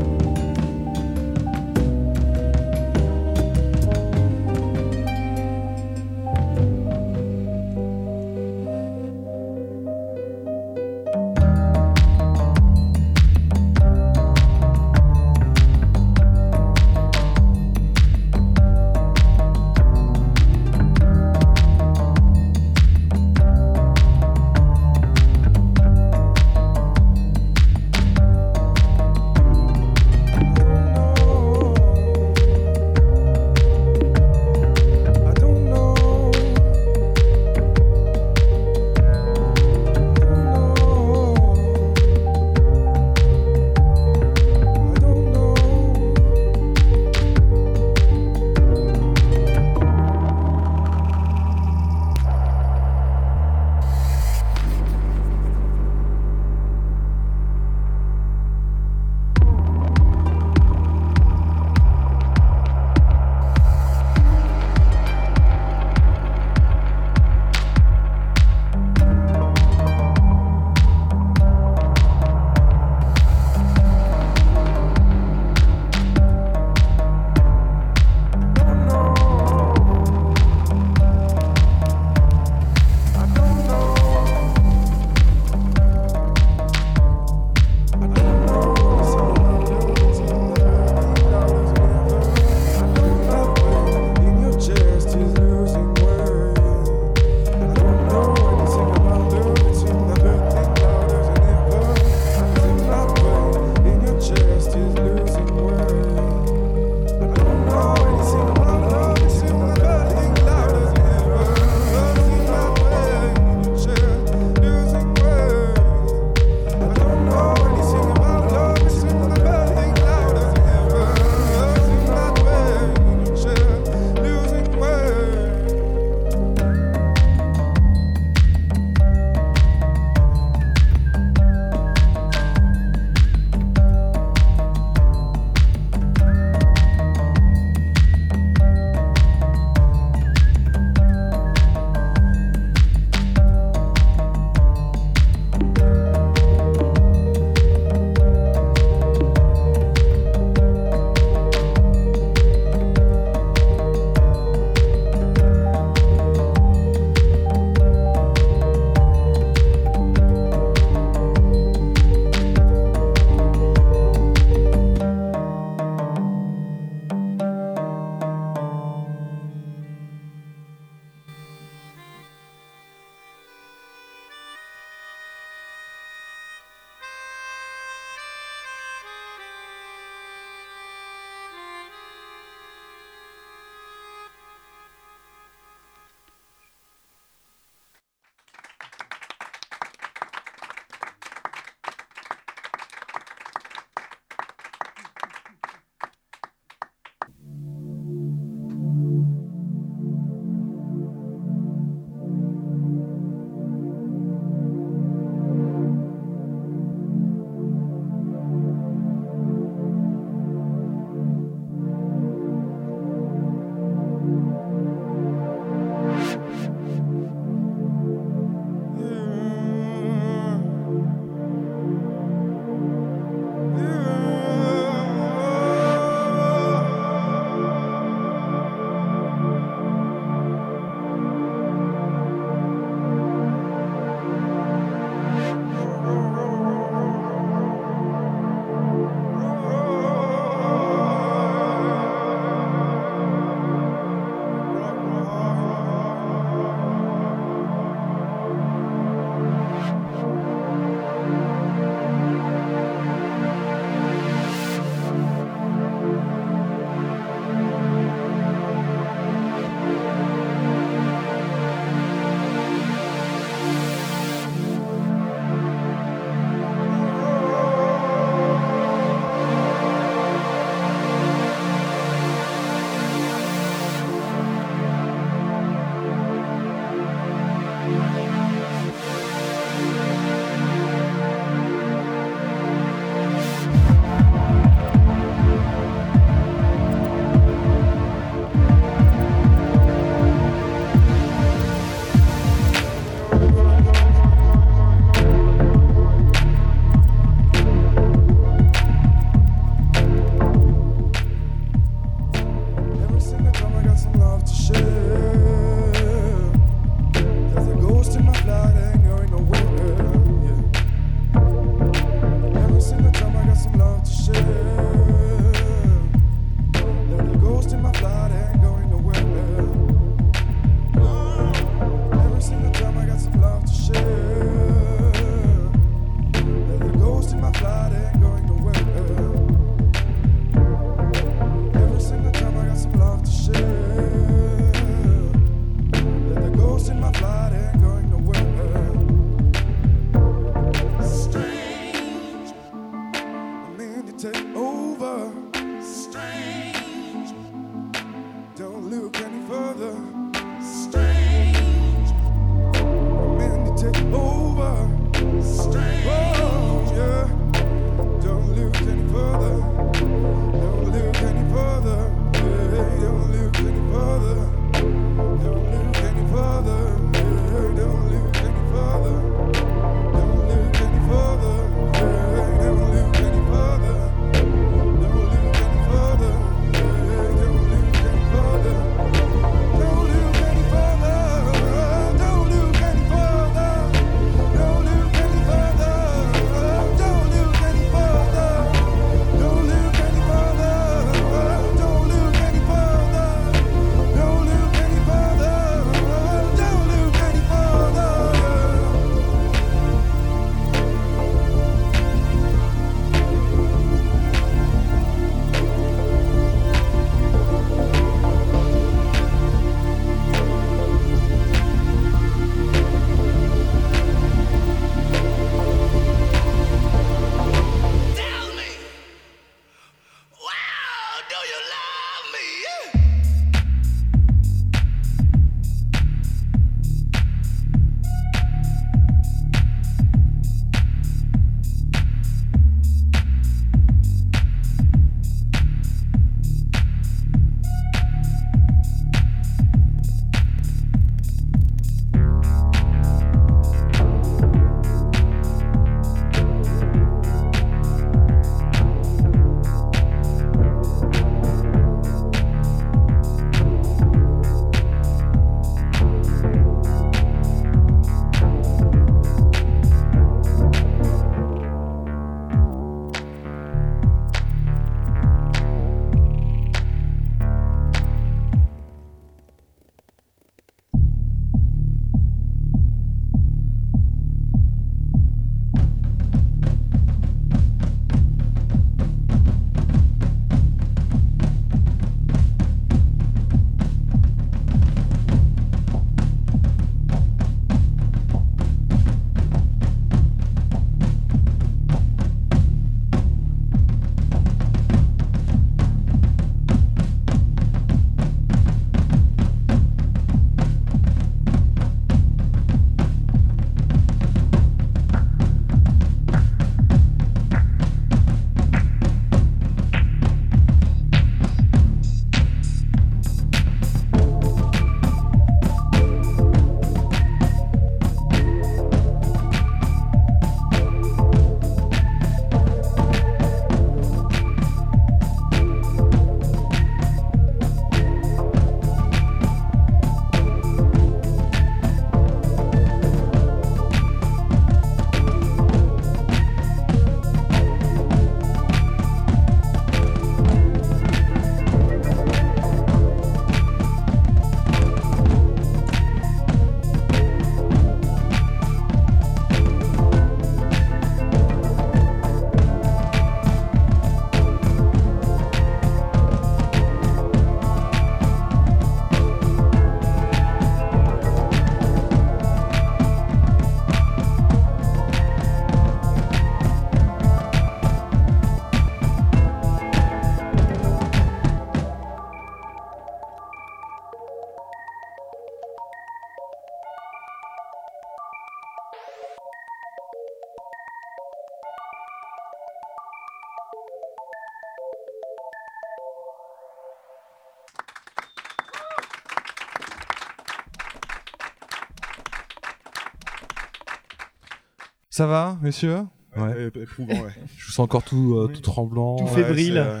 Ça va, messieurs Ouais, éprouvant, ouais. (laughs) Je vous sens encore tout, euh, Oui. tout tremblant. Tout Ouais, fébrile. c'est, euh,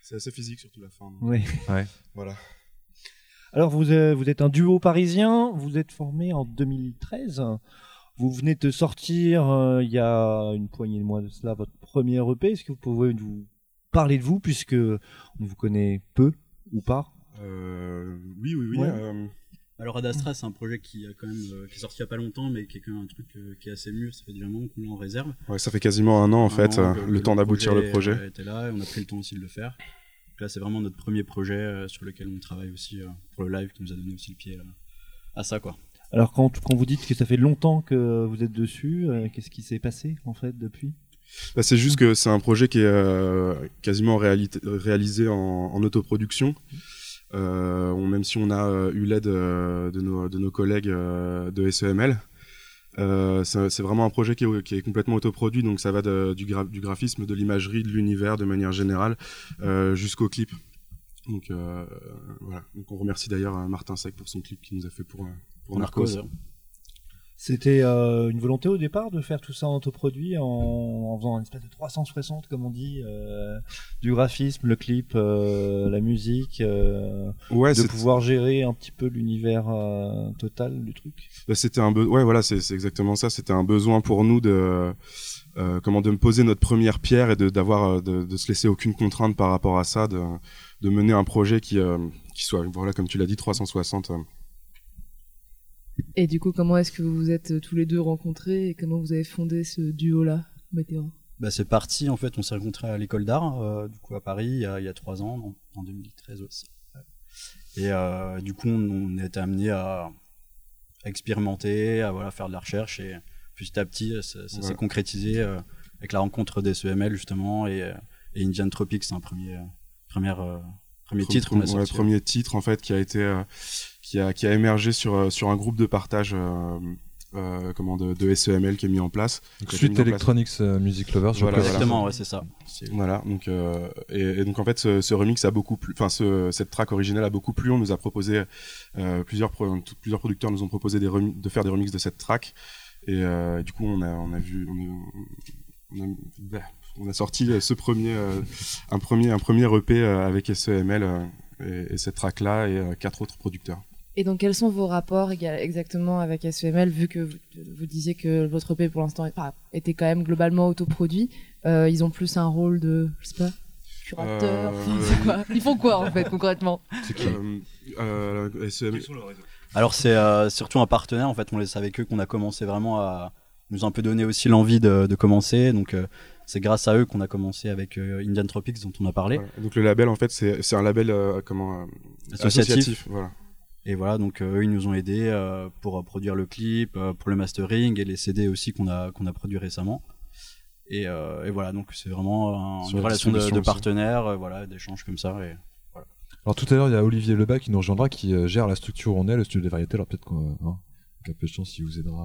C'est assez physique, surtout la fin. Oui. Ouais. Voilà. Alors, vous, euh, vous êtes un duo parisien, vous êtes formé en 2013. Vous venez de sortir, euh, il y a une poignée de mois de cela, votre premier EP. Est-ce que vous pouvez nous parler de vous, puisque on vous connaît peu ou pas? Euh, oui, oui, oui. Alors Ad Astra, c'est un projet qui, a quand même, euh, qui est sorti il y a pas longtemps, mais qui est quand même un truc euh, qui est assez mûr. Ça fait déjà un moment qu'on l'a en réserve. ouais, ça fait quasiment un an, en Un fait, an euh, le temps d'aboutir le projet. était là et on a pris le temps aussi de le faire. Donc là, c'est vraiment notre premier projet euh, sur lequel on travaille aussi euh, pour le live qui nous a donné aussi le pied euh, à ça, quoi. Alors, quand, quand vous dites que ça fait longtemps que vous êtes dessus, euh, qu'est-ce qui s'est passé en fait depuis? Bah, c'est juste que c'est un projet qui est euh, quasiment réalisé en, en autoproduction. Euh, on- même si on a euh, eu l'aide euh, de, nos, de nos collègues de SEML, euh, c'est vraiment un projet qui est, qui est complètement autoproduit, donc ça va de- du, gra- du graphisme, de l'imagerie, de l'univers de manière générale, euh, jusqu'au clip. Donc euh, voilà. Donc on remercie d'ailleurs Martin Sec pour son clip qu'il nous a fait pour, pour Narcos. C'était euh, une volonté au départ de faire tout ça en autoproduit en, en faisant une espèce de 360 comme on dit, euh, du graphisme, le clip, euh, la musique, Ouais, de pouvoir gérer un petit peu l'univers total du truc. Bah, c'était un be- ouais voilà c'est exactement ça c'était un besoin pour nous de comment de me poser notre première pierre et de d'avoir de, de se laisser aucune contrainte par rapport à ça de de mener un projet qui qui soit voilà comme tu l'as dit 360 euh. Et du coup, comment est-ce que vous vous êtes euh, tous les deux rencontrés et comment vous avez fondé ce duo-là, Météo? Bah, c'est parti, en fait, on s'est rencontrés à l'école d'art, euh, du coup à Paris, il y a, il y a trois ans, en, en 2013 aussi. Ouais. Et euh, du coup, on, on a été amené à, expérimenter, à voilà, faire de la recherche, et petit à petit, ça, ça s'est Ouais. concrétisé euh, avec la rencontre des SEML, justement, et, et Indian Tropics, c'est un premier, euh, première, euh, premier Pre- titre ouais, sorti. premier titre en fait qui a été euh, qui a qui a émergé sur euh, sur un groupe de partage euh, euh, comment de, de SEML qui est mis en place Donc, Suite place. Electronics Music Lovers, je Voilà, précise. voilà. Exactement, ouais, c'est ça. Voilà, donc euh, et, et donc en fait ce, ce remix a beaucoup plu, enfin ce, cette track originale a beaucoup plu. On nous a proposé euh, plusieurs pro- t- plusieurs producteurs nous ont proposé des de faire des remixes de cette track et euh, du coup on a on a vu on a, on a- bah, on a sorti ce premier euh, un premier un premier EP avec SEML et, et cette track là et quatre autres producteurs. Et donc, quels sont vos rapports exactement avec SEML, vu que vous, vous disiez que votre EP pour l'instant était quand même globalement autoproduit euh, Ils ont plus un rôle de, je sais pas, curateur Euh, c'est quoi Ils font quoi en fait concrètement Euh, euh, SEML Alors c'est euh, surtout un partenaire, en fait, on laisse avec eux qu'on a commencé vraiment à nous un peu donner aussi l'envie de, de commencer. Donc euh, c'est grâce à eux qu'on a commencé avec euh, Indian Tropics dont on a parlé. Voilà. Donc le label en fait c'est c'est un label euh, comment euh, Associatif. voilà. Et voilà, donc euh, eux ils nous ont aidés euh, pour euh, produire le clip, euh, pour le mastering et les CD aussi qu'on a qu'on a produit récemment. Et, euh, et voilà, donc c'est vraiment un- une la relation de, de partenaire, euh, voilà, d'échanges comme ça. Et voilà. Alors tout à l'heure, il y a Olivier Lebas qui nous rejoindra, qui euh, gère la structure où on est, le studio des variétés. Alors peut-être qu'on hein, qu'un peu de chance, il vous aidera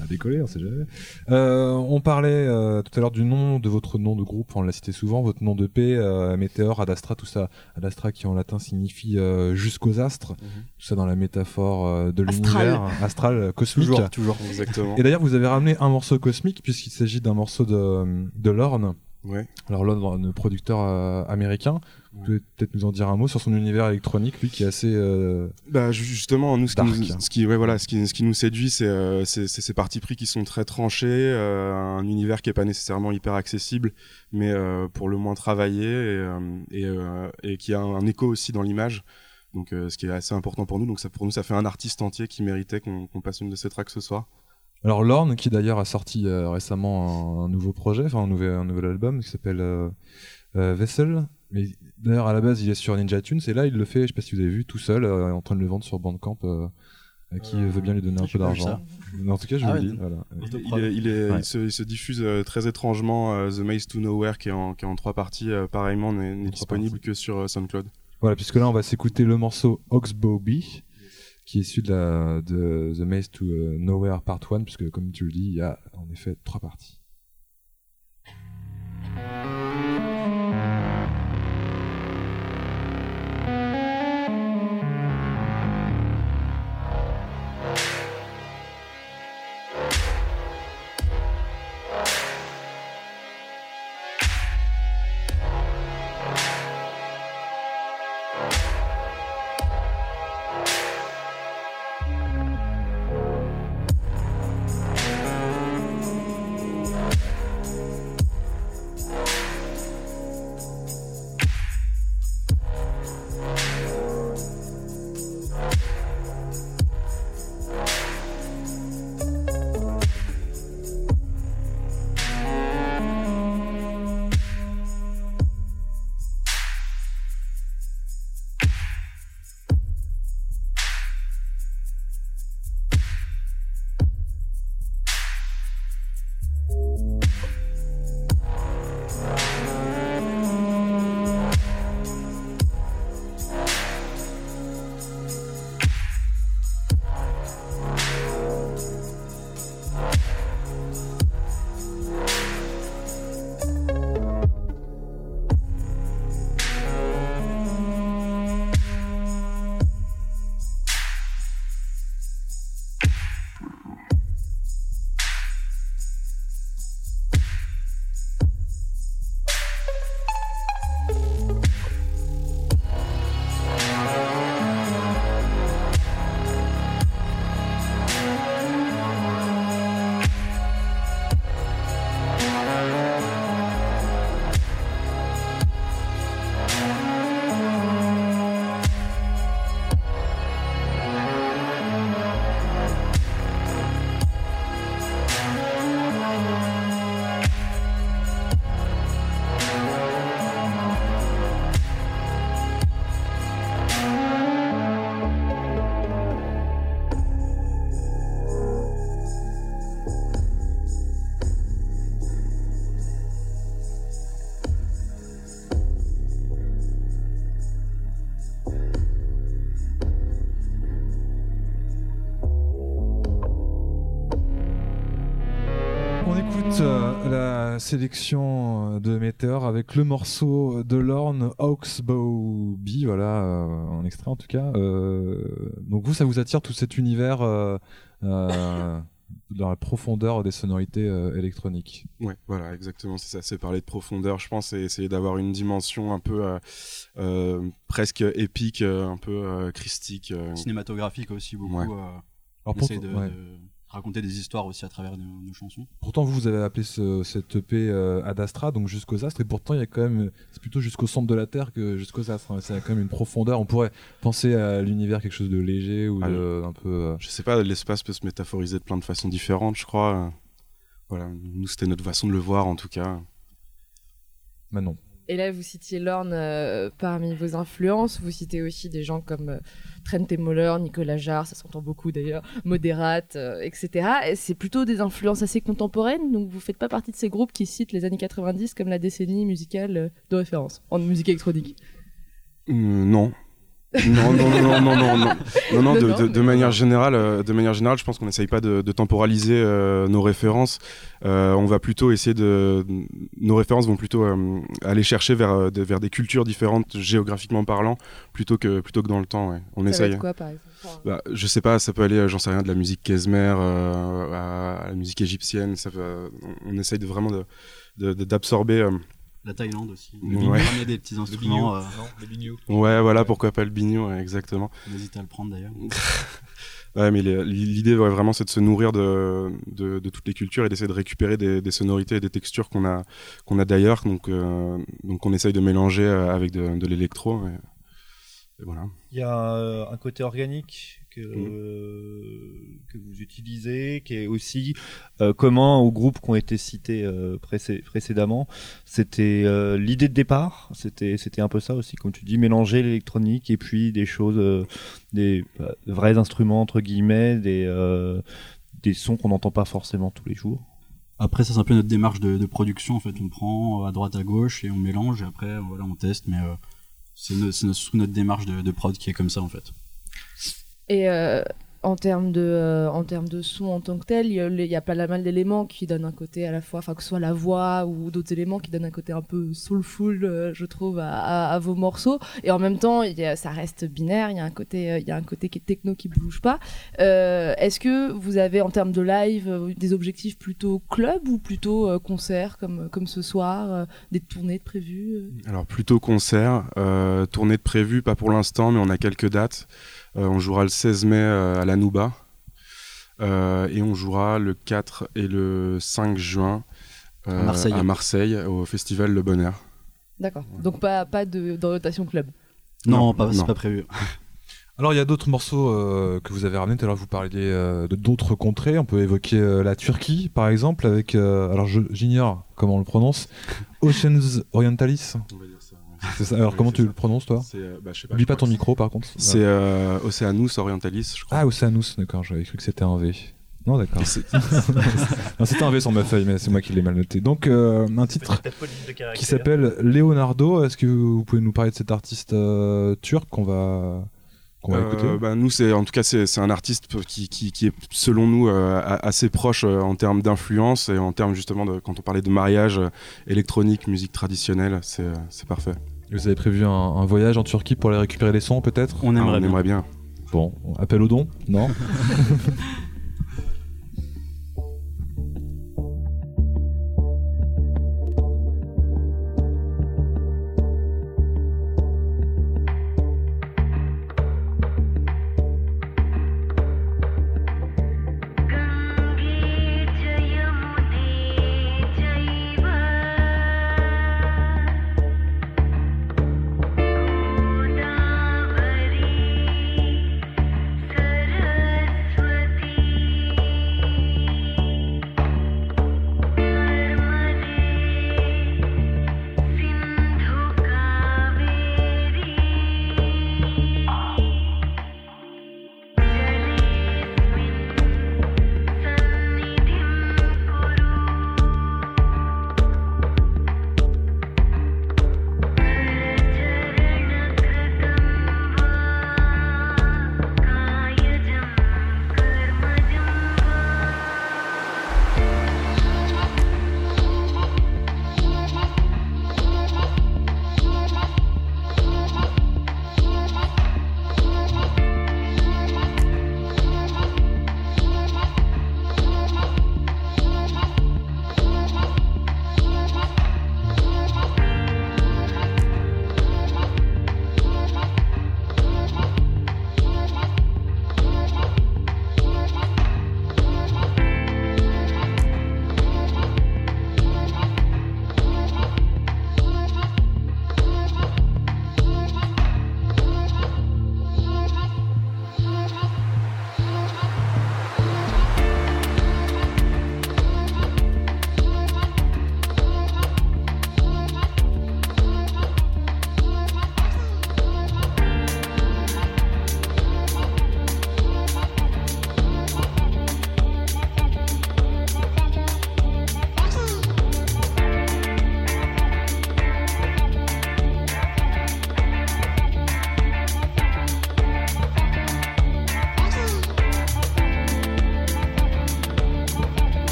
à, à décoller, on sait jamais. Euh, on parlait euh, tout à l'heure du nom, de votre nom de groupe, on l'a cité souvent, votre nom de paix, euh, Météor, Ad Astra, tout ça. Ad Astra qui en latin signifie euh, jusqu'aux astres, tout ça dans la métaphore euh, de Astral. l'univers, astral, euh, cosmique. Toujours, toujours. Exactement. Et d'ailleurs, vous avez ramené un morceau cosmique puisqu'il s'agit d'un morceau de, de Lorne. Ouais. Alors Lorne, producteur euh, américain, peut-être nous en dire un mot sur son univers électronique, lui qui est assez... euh, Bah ju- justement, nous ce qui, nous, ce qui, ouais, voilà, ce qui, ce qui nous séduit, c'est euh, ces partis pris qui sont très tranchés, euh, un univers qui est pas nécessairement hyper accessible, mais euh, pour le moins travaillé et, euh, et, et qui a un, un écho aussi dans l'image. Donc, ce qui est assez important pour nous. Donc, ça, pour nous, ça fait un artiste entier qui méritait qu'on qu'on passe une de ces tracks ce soir. Alors Lorne, qui d'ailleurs a sorti récemment un, un nouveau projet, enfin un nouvel, un nouvel album qui s'appelle Vessel. Mais d'ailleurs à la base il est sur Ninja Tunes et là il le fait, je sais pas si vous avez vu, tout seul, euh, en train de le vendre sur Bandcamp. euh, à qui veut bien lui donner un peu d'argent. ça. Mais En tout cas, je Ah vous le dis. Voilà. Il, Autoprod. il est- il est- Ouais. il se, il se diffuse euh, très étrangement. euh, The Maze to Nowhere, qui est en, qui est en trois parties, euh, pareillement, n'est disponible que sur euh, SoundCloud. Voilà, puisque là on va s'écouter le morceau Oxbow Bee, qui est issu de, la, de The Maze to euh, Nowhere Part 1, puisque comme tu le dis, il y a en effet trois parties. Écoute euh, la sélection euh, de Météor avec le morceau de Lorne Hawksbow Bee, voilà, euh, en extrait en tout cas. Euh, donc vous, ça vous attire tout cet univers euh, euh, (laughs) dans la profondeur des sonorités euh, électroniques Ouais, voilà, exactement, c'est ça. C'est parler de profondeur, je pense, et essayer d'avoir une dimension un peu euh, euh, presque épique, un peu euh, christique. euh. Cinématographique aussi beaucoup. Ouais. euh, Alors, pour- de, ouais. de raconter des histoires aussi à travers nos, nos chansons. Pourtant, vous, vous avez appelé ce, cette EP euh, Ad Astra, donc jusqu'aux astres, et pourtant, il y a quand même, c'est plutôt jusqu'au centre de la Terre que jusqu'aux astres. hein. C'est quand même une profondeur. On pourrait penser à l'univers quelque chose de léger ou Ah, de, un peu. euh, Je sais pas, l'espace peut se métaphoriser de plein de façons différentes, je crois. Voilà, nous, c'était notre façon de le voir, en tout cas. Manon. Et là, vous citiez Lorne euh, parmi vos influences. Vous citez aussi des gens comme euh, Trent Moller, Nicolas Jarre, ça s'entend beaucoup d'ailleurs, Modérate, euh, etc. Et c'est plutôt des influences assez contemporaines, donc vous faites pas partie de ces groupes qui citent les années 90 comme la décennie musicale euh, de référence en musique électronique? Non. Non, non, non, non, non, non, non, non, non, de, manière générale, euh, de manière générale, je pense qu'on n'essaye pas de, de temporaliser euh, nos références. Euh, on va plutôt essayer de, nos références vont plutôt euh, aller chercher vers, des- vers des cultures différentes géographiquement parlant, plutôt que plutôt que dans le temps. ouais. On Ça va essaye. être quoi, par exemple? Bah, je sais pas, ça peut aller, j'en sais rien, de la musique klezmer euh, à, à la musique égyptienne. Ça peut- on, on essaye de vraiment d'absorber. Euh, La Thaïlande aussi. Le Ouais. bignou, ramener des petits instruments. euh, Ouais, voilà, pourquoi pas le bignou, ouais, exactement. on hésite à le prendre d'ailleurs. (laughs) Ouais, mais l'idée ouais, vraiment, c'est de se nourrir de, de, de toutes les cultures et d'essayer de récupérer des, des sonorités et des textures qu'on a, qu'on a d'ailleurs. Donc, euh, donc, on essaye de mélanger euh, avec de, de l'électro. Et, et voilà. Il y a euh, un côté organique que, Mhm. euh, que vous utilisez, qui est aussi euh, commun aux groupes qui ont été cités euh, précé- précédemment. C'était l'idée de départ, c'était un peu ça aussi, comme tu dis, mélanger l'électronique et puis des choses, des vrais instruments entre guillemets, des des sons qu'on n'entend pas forcément tous les jours. Après, ça c'est un peu notre démarche de, de production. En fait, on prend à droite, à gauche et on mélange. Et après, voilà, on teste. Mais euh, c'est no- c'est notre, notre démarche de, de prod qui est comme ça en fait. Et euh, en termes de, euh, en de son en tant que tel, il y a, pas mal d'éléments qui donnent un côté à la fois, que ce soit la voix ou d'autres éléments qui donnent un côté un peu soulful, euh, je trouve, à, vos morceaux. Et en même temps, ça reste binaire. Il y a un côté, il y a un côté qui est techno qui bouge pas. Est-ce que vous avez en termes de live des objectifs plutôt club ou plutôt concert comme comme ce soir, des tournées de prévues Alors, plutôt concert, tournée de prévu, pas pour l'instant, mais on a quelques dates. Euh, on jouera le 16 mai euh, à la Nouba. Euh, et on jouera le 4 et le 5 juin euh, À Marseille. à Marseille, au festival Le Bon Air. D'accord. Donc pas pas de d'orientation club. Non, Non, pas, c'est pas prévu. (laughs) Alors il y a d'autres morceaux euh, que vous avez ramenés. Tout à l'heure vous parliez euh, de d'autres contrées. On peut évoquer euh, la Turquie par exemple avec. euh, alors je- j'ignore comment on le prononce. (laughs) Oceans Orientalis. On va dire ça. Alors Oui, comment tu ça. le prononces toi euh, bah, pas, Oublie pas ton micro par contre. C'est euh, Oceanus Orientalis, je crois. Ah Oceanus, d'accord. J'avais cru que c'était un V. Non d'accord. (laughs) C'était un V sur ma feuille, mais c'est moi qui l'ai mal noté. Donc euh, un titre qui s'appelle Leonardo. Est-ce que vous pouvez nous parler de cet artiste euh, turc qu'on va qu'on va Euh, écouter bah, nous, c'est en tout cas, c'est c'est un artiste qui, qui, qui est, selon nous, euh, assez proche euh, en termes d'influence et en termes justement de quand on parlait de mariage euh, électronique, musique traditionnelle, c'est euh, c'est parfait. Vous avez prévu un, un voyage en Turquie pour aller récupérer les sons peut-être? On Ah, aimerait on bien. aimerait bien. Bon, appel au don Non? (laughs)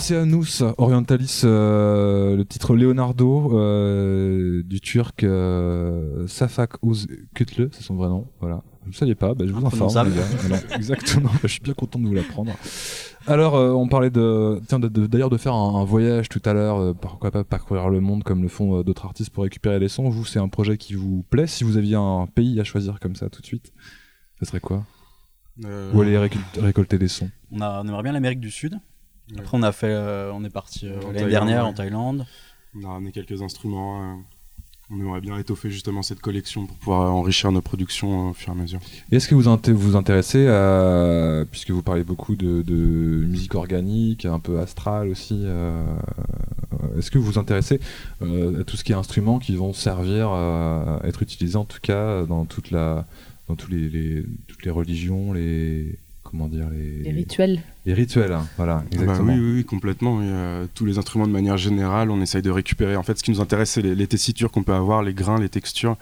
Oceanus Orientalis, euh, le titre Leonardo euh, du turc euh, Safak Özkütlü, c'est son vrai nom. Voilà. Je ne savais pas, bah, je vous informe. Les gars. (laughs) Exactement, Bah, je suis bien content de vous l'apprendre. Alors, euh, on parlait de, tiens, de- de- d'ailleurs de faire un, un voyage tout à l'heure, euh, pourquoi pas parcourir le monde comme le font euh, d'autres artistes pour récupérer des sons. Vous, c'est un projet qui vous plaît Si vous aviez un pays à choisir comme ça tout de suite, ce serait quoi? Euh, Ou aller récolter des sons? On, a, on aimerait bien l'Amérique du Sud. Après, on a fait, euh, on est parti euh, En l'année dernière ouais. en Thaïlande. On a ramené quelques instruments. euh, on aimerait bien étoffer justement cette collection pour pouvoir enrichir nos productions au fur et à mesure. Et Est-ce que vous vous intéressez à, puisque vous parlez beaucoup de, de musique organique, un peu astrale aussi, euh, est-ce que vous vous intéressez euh, à tout ce qui est instruments qui vont servir à être utilisés en tout cas dans toute la, dans tous les, les- toutes les religions, les comment dire les, Les rituels. les rituels, hein, voilà, Ah bah exactement. oui, oui, oui, complètement. oui, euh, tous les instruments de manière générale, on essaye de récupérer. En fait, ce qui nous intéresse, c'est les, les tessitures qu'on peut avoir, les grains, les textures.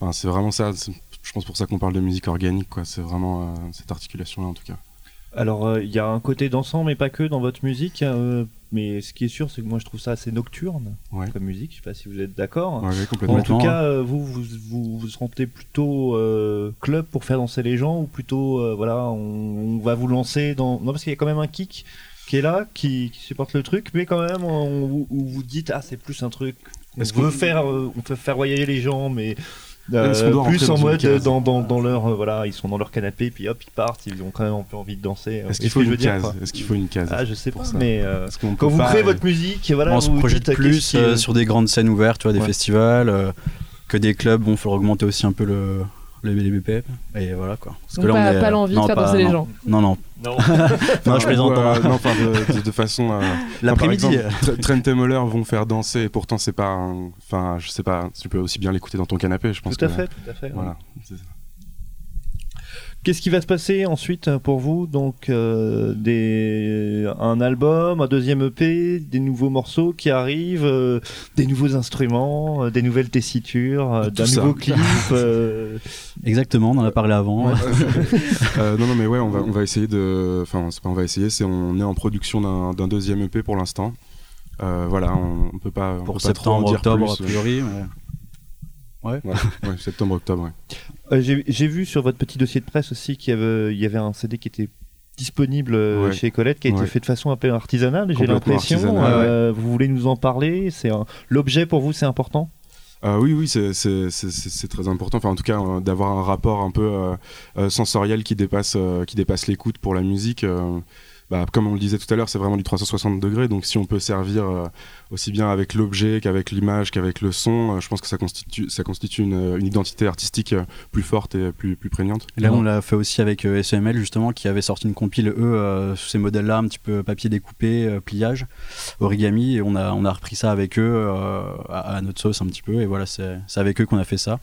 Enfin, c'est vraiment ça. c'est- Je pense pour ça qu'on parle de musique organique. quoi. C'est vraiment euh, cette articulation-là, en tout cas. Alors, euh, il y a un côté dansant, mais pas que dans votre musique. euh, mais ce qui est sûr, c'est que moi, je trouve ça assez nocturne Ouais. comme musique. Je sais pas si vous êtes d'accord. Ouais. En tout cas, euh, vous, vous, vous, vous sentez plutôt euh, club pour faire danser les gens ou plutôt, euh, voilà, on, on va vous lancer dans. Non, parce qu'il y a quand même un kick qui est là, qui, qui supporte le truc, mais quand même, on, vous- dites, ah, c'est plus un truc. On veut faire, on peut faire voyager les gens, mais. Euh, Est-ce plus en mode dans, dans, dans leur euh, voilà ils sont dans leur canapé puis hop ils partent ils ont quand même un peu envie de danser Est-ce Vous qu'il faut que une case Est-ce qu'il faut une case ah je sais pour pas ça mais euh, quand vous créez euh, votre musique voilà on se vous projette plus qui, euh, euh, sur des grandes scènes ouvertes, tu vois, des Ouais. festivals, euh, que des clubs. Bon, faut augmenter aussi un peu le, les, les BPM. Et voilà quoi. Parce Donc pas- on est- pas l'envie de faire danser les non. gens. Non, non. Non. (laughs) non, je plaisante. Euh, non, enfin, de, de- de façon. euh, (laughs) L'après-midi. Trent et Moller vont faire danser, et pourtant, c'est pas. un- Enfin, je sais pas, tu peux aussi bien l'écouter dans ton canapé, je pense. Tout à que- fait, tout à fait, Voilà. ouais. Qu'est-ce qui va se passer ensuite euh, pour vous Donc euh, des... un album, un deuxième EP, des nouveaux morceaux qui arrivent, euh, des nouveaux instruments, euh, des nouvelles tessitures, euh, d'un nouveau clip. (laughs) euh, Exactement, on en a parlé avant. (laughs) Euh, non, non, mais ouais, on va, on va essayer de. Enfin, c'est pas on va essayer, c'est on est en production d'un d'un deuxième EP pour l'instant. Euh, voilà, on, on peut pas. on Pour peut pas trop en septembre, dire octobre, plus. a priori, mais- Ouais. Ouais, ouais, septembre, octobre, ouais. Euh, J'ai j'ai vu sur votre petit dossier de presse aussi qu'il y avait, il y avait un CD qui était disponible euh, Ouais. chez Colette, qui a été fait de façon un peu artisanale, j'ai l'impression. Euh, Vous voulez nous en parler? C'est un- L'objet pour vous, c'est important? Euh, oui, oui, c'est- très important. Enfin, en tout cas, euh, d'avoir un rapport un peu sensoriel qui dépasse, qui dépasse l'écoute pour la musique. Euh, bah, comme on le disait tout à l'heure, c'est vraiment du 360 degrés. Donc, si on peut servir euh, aussi bien avec l'objet qu'avec l'image, qu'avec le son, euh, je pense que ça constitue, ça constitue une, une identité artistique euh, plus forte et plus, plus prégnante. Et là, on l'a fait aussi avec euh, SML, justement, qui avait sorti une compile, eux, euh, sous ces modèles-là, un petit peu papier découpé, euh, pliage, origami, et on a, on a repris ça avec eux euh, à, à notre sauce un petit peu, et voilà, c'est avec eux qu'on a fait ça.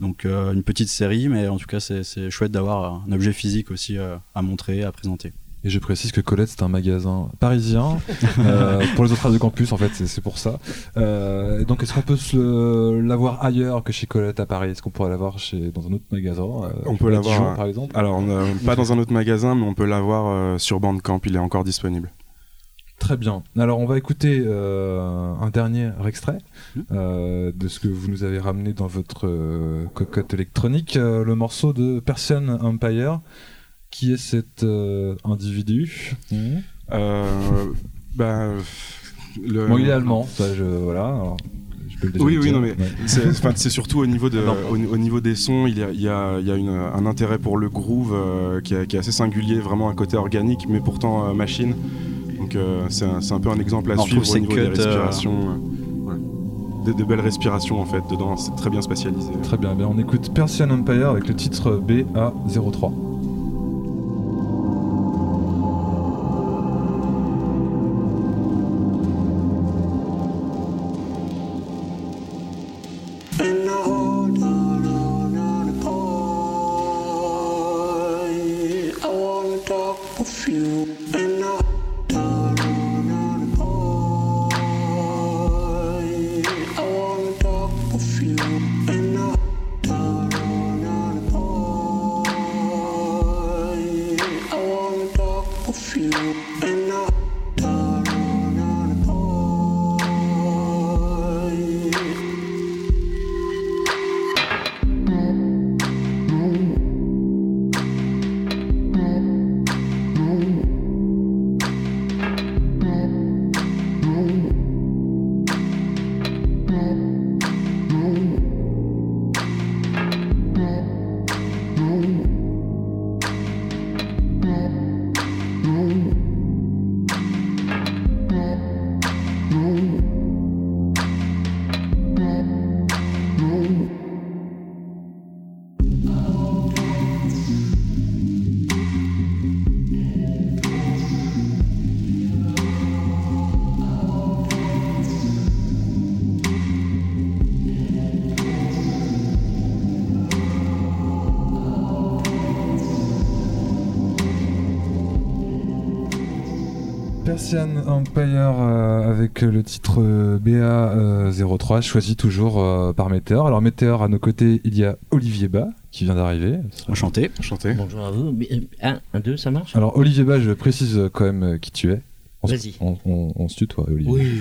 Donc, euh, une petite série, mais en tout cas, c'est c'est chouette d'avoir un objet physique aussi euh, à montrer, à présenter. Et je précise que Colette, c'est un magasin parisien. euh, (laughs) pour les autres radios campus, en fait, c'est- pour ça. Euh, et donc, est-ce qu'on peut l'avoir ailleurs que chez Colette à Paris? Est-ce qu'on pourrait l'avoir chez dans un autre magasin euh, On peut l'avoir, par exemple? Alors, (laughs) pas dans un autre magasin, mais on peut l'avoir euh, sur Bandcamp. Il est encore disponible. Très bien. Alors, on va écouter euh, un dernier extrait Mmh. euh, de ce que vous nous avez ramené dans votre euh, cocotte électronique, euh, le morceau de Persian Empire. Qui est cet euh, individu? Euh, bah, le- Bon, il est allemand, ça, je, voilà. alors, je peux le déjà Oui, oui, dire, non, mais ouais. c'est surtout au niveau, de, Non. au, au niveau des sons, il y a, il y a- il y a une- un intérêt pour le groove euh, qui, est- qui est assez singulier, vraiment un côté organique, mais pourtant euh, machine. Donc euh, c'est un, peu un exemple à On suivre au niveau des euh, respirations. euh, des belles respirations en fait dedans, c'est très bien spatialisé. Très bien, bien, on écoute Persian Empire avec le titre BA03. Persian Empire euh, avec le titre euh, BA03 choisi toujours euh, par Météor. Alors Météor à nos côtés il y a Olivier Bas qui vient d'arriver. Enchanté. Enchanté. Bonjour à vous. Euh, Un, un, deux, ça marche? Alors Olivier Bas je précise euh, quand même euh, qui tu es. Vas-y. On, on- on se tutoie Olivier. Oui.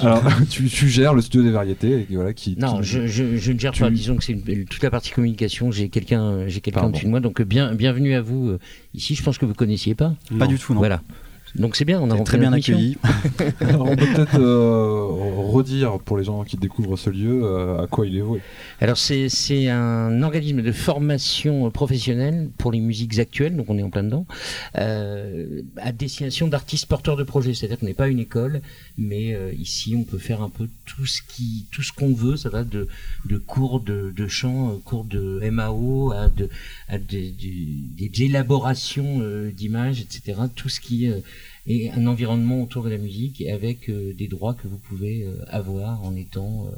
Alors (laughs) tu, tu gères le studio des variétés et voilà qui. Non, qui- je, je, je ne gère tu- pas. Disons que c'est toute la partie communication. J'ai quelqu'un, j'ai quelqu'un au-dessus de moi. Donc bien, bienvenue à vous euh, ici. Je pense que vous connaissiez pas. Pas du tout, non. Voilà. Donc c'est bien. On a rentré très bien accueilli. (laughs) Alors on peut peut-être euh, redire pour les gens qui découvrent ce lieu euh, à quoi il est voué. Alors c'est c'est un organisme de formation professionnelle pour les musiques actuelles, donc on est en plein dedans, euh, à destination d'artistes porteurs de projets. C'est-à-dire qu'on n'est pas une école, mais euh, ici on peut faire un peu tout ce qui, tout ce qu'on veut. Ça va de, de cours de, de chant, euh, cours de MAO, à, de, à des, du- des élaborations euh, d'images, etc. Tout ce qui est un environnement autour de la musique et avec euh, des droits que vous pouvez euh, avoir en étant euh,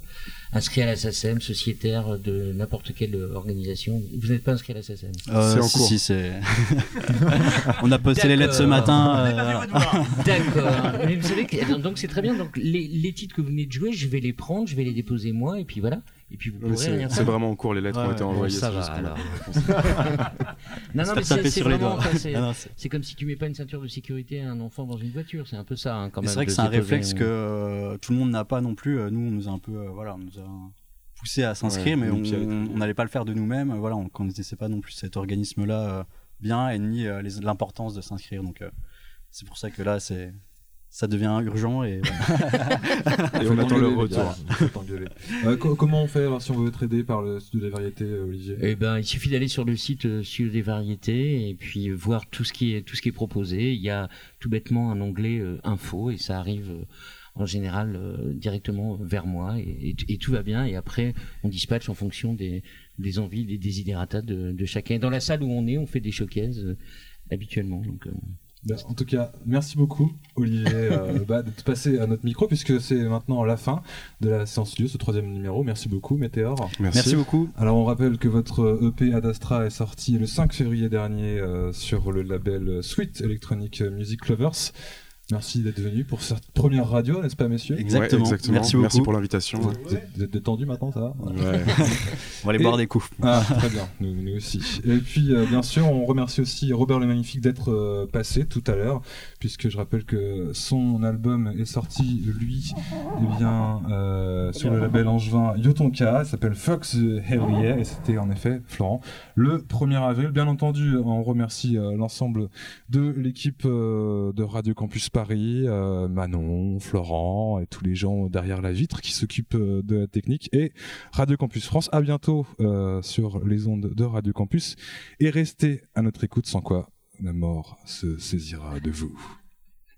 inscrit à la SACEM, sociétaire de n'importe quelle organisation. Vous n'êtes pas inscrit à la SACEM Euh, si, si, c'est. (laughs) On a posté les lettres ce matin. euh. D'accord. Mais vous savez que donc c'est très bien. Donc les, les titres que vous venez de jouer, je vais les prendre, je vais les déposer moi, et puis voilà. Et puis vous pourrez c'est- rien c'est vraiment en cours, les lettres ont été envoyées, ça va alors. (laughs) non, non, mais c'est taper c'est sur les vraiment. doigts. enfin, c'est- non, c'est- C'est comme si tu mets pas une ceinture de sécurité à un enfant dans une voiture. C'est un peu ça, hein, quand même. c'est vrai que c'est un réflexe que euh, tout le monde n'a pas non plus. Euh, Nous, on nous a un peu, euh, voilà, on nous a poussé à s'inscrire, Ouais, mais on n'allait pas le faire de nous-mêmes. Voilà, on connaissait pas non plus cet organisme-là euh, bien et ni euh, les- l'importance de s'inscrire. Donc, euh, c'est pour ça que là, c'est ça devient urgent et, (laughs) on attend le retour. (laughs) Euh, co- comment on fait alors, si on veut être aidé par le studio des variétés, euh, Olivier? Eh ben, il suffit d'aller sur le site euh, Studio des variétés et puis voir tout ce qui est tout ce qui est proposé. Il y a tout bêtement un onglet euh, info et ça arrive euh, en général euh, directement vers moi et, et- et tout va bien. Et après, on dispatche en fonction des, des envies, des desiderata de, de chacun. Dans la salle où on est, on fait des showcases euh, habituellement. Donc, en tout cas, merci beaucoup Olivier euh, (laughs) bah, d'être passé à notre micro puisque c'est maintenant la fin de la séance studio, ce troisième numéro. Merci beaucoup Météor. Merci. Merci beaucoup. Alors on rappelle que votre EP Ad Astra est sorti le 5 février dernier euh, sur le label Sweet Electronic Music Lovers. Merci d'être venu pour cette première radio, n'est-ce pas messieurs Exactement. Ouais, exactement. Merci beaucoup. pour l'invitation. Vous êtes, vous êtes détendu maintenant, ça va Ouais. (laughs) on va aller Et- boire des coups. Ah, très bien, nous, nous aussi. Et puis, euh, bien sûr, on remercie aussi Robert le Magnifique d'être euh, passé tout à l'heure, puisque je rappelle que son album est sorti, lui, eh bien, euh, sur le label angevin Yotonka, il s'appelle Fox Hell Yeah, et c'était en effet, Florent, le 1er avril. Bien entendu, on remercie euh, l'ensemble de l'équipe euh, de Radio Campus Paris, Manon, Florent, et tous les gens derrière la vitre qui s'occupent de la technique, et Radio Campus France. À bientôt sur les ondes de Radio Campus et restez à notre écoute sans quoi la mort se saisira de vous.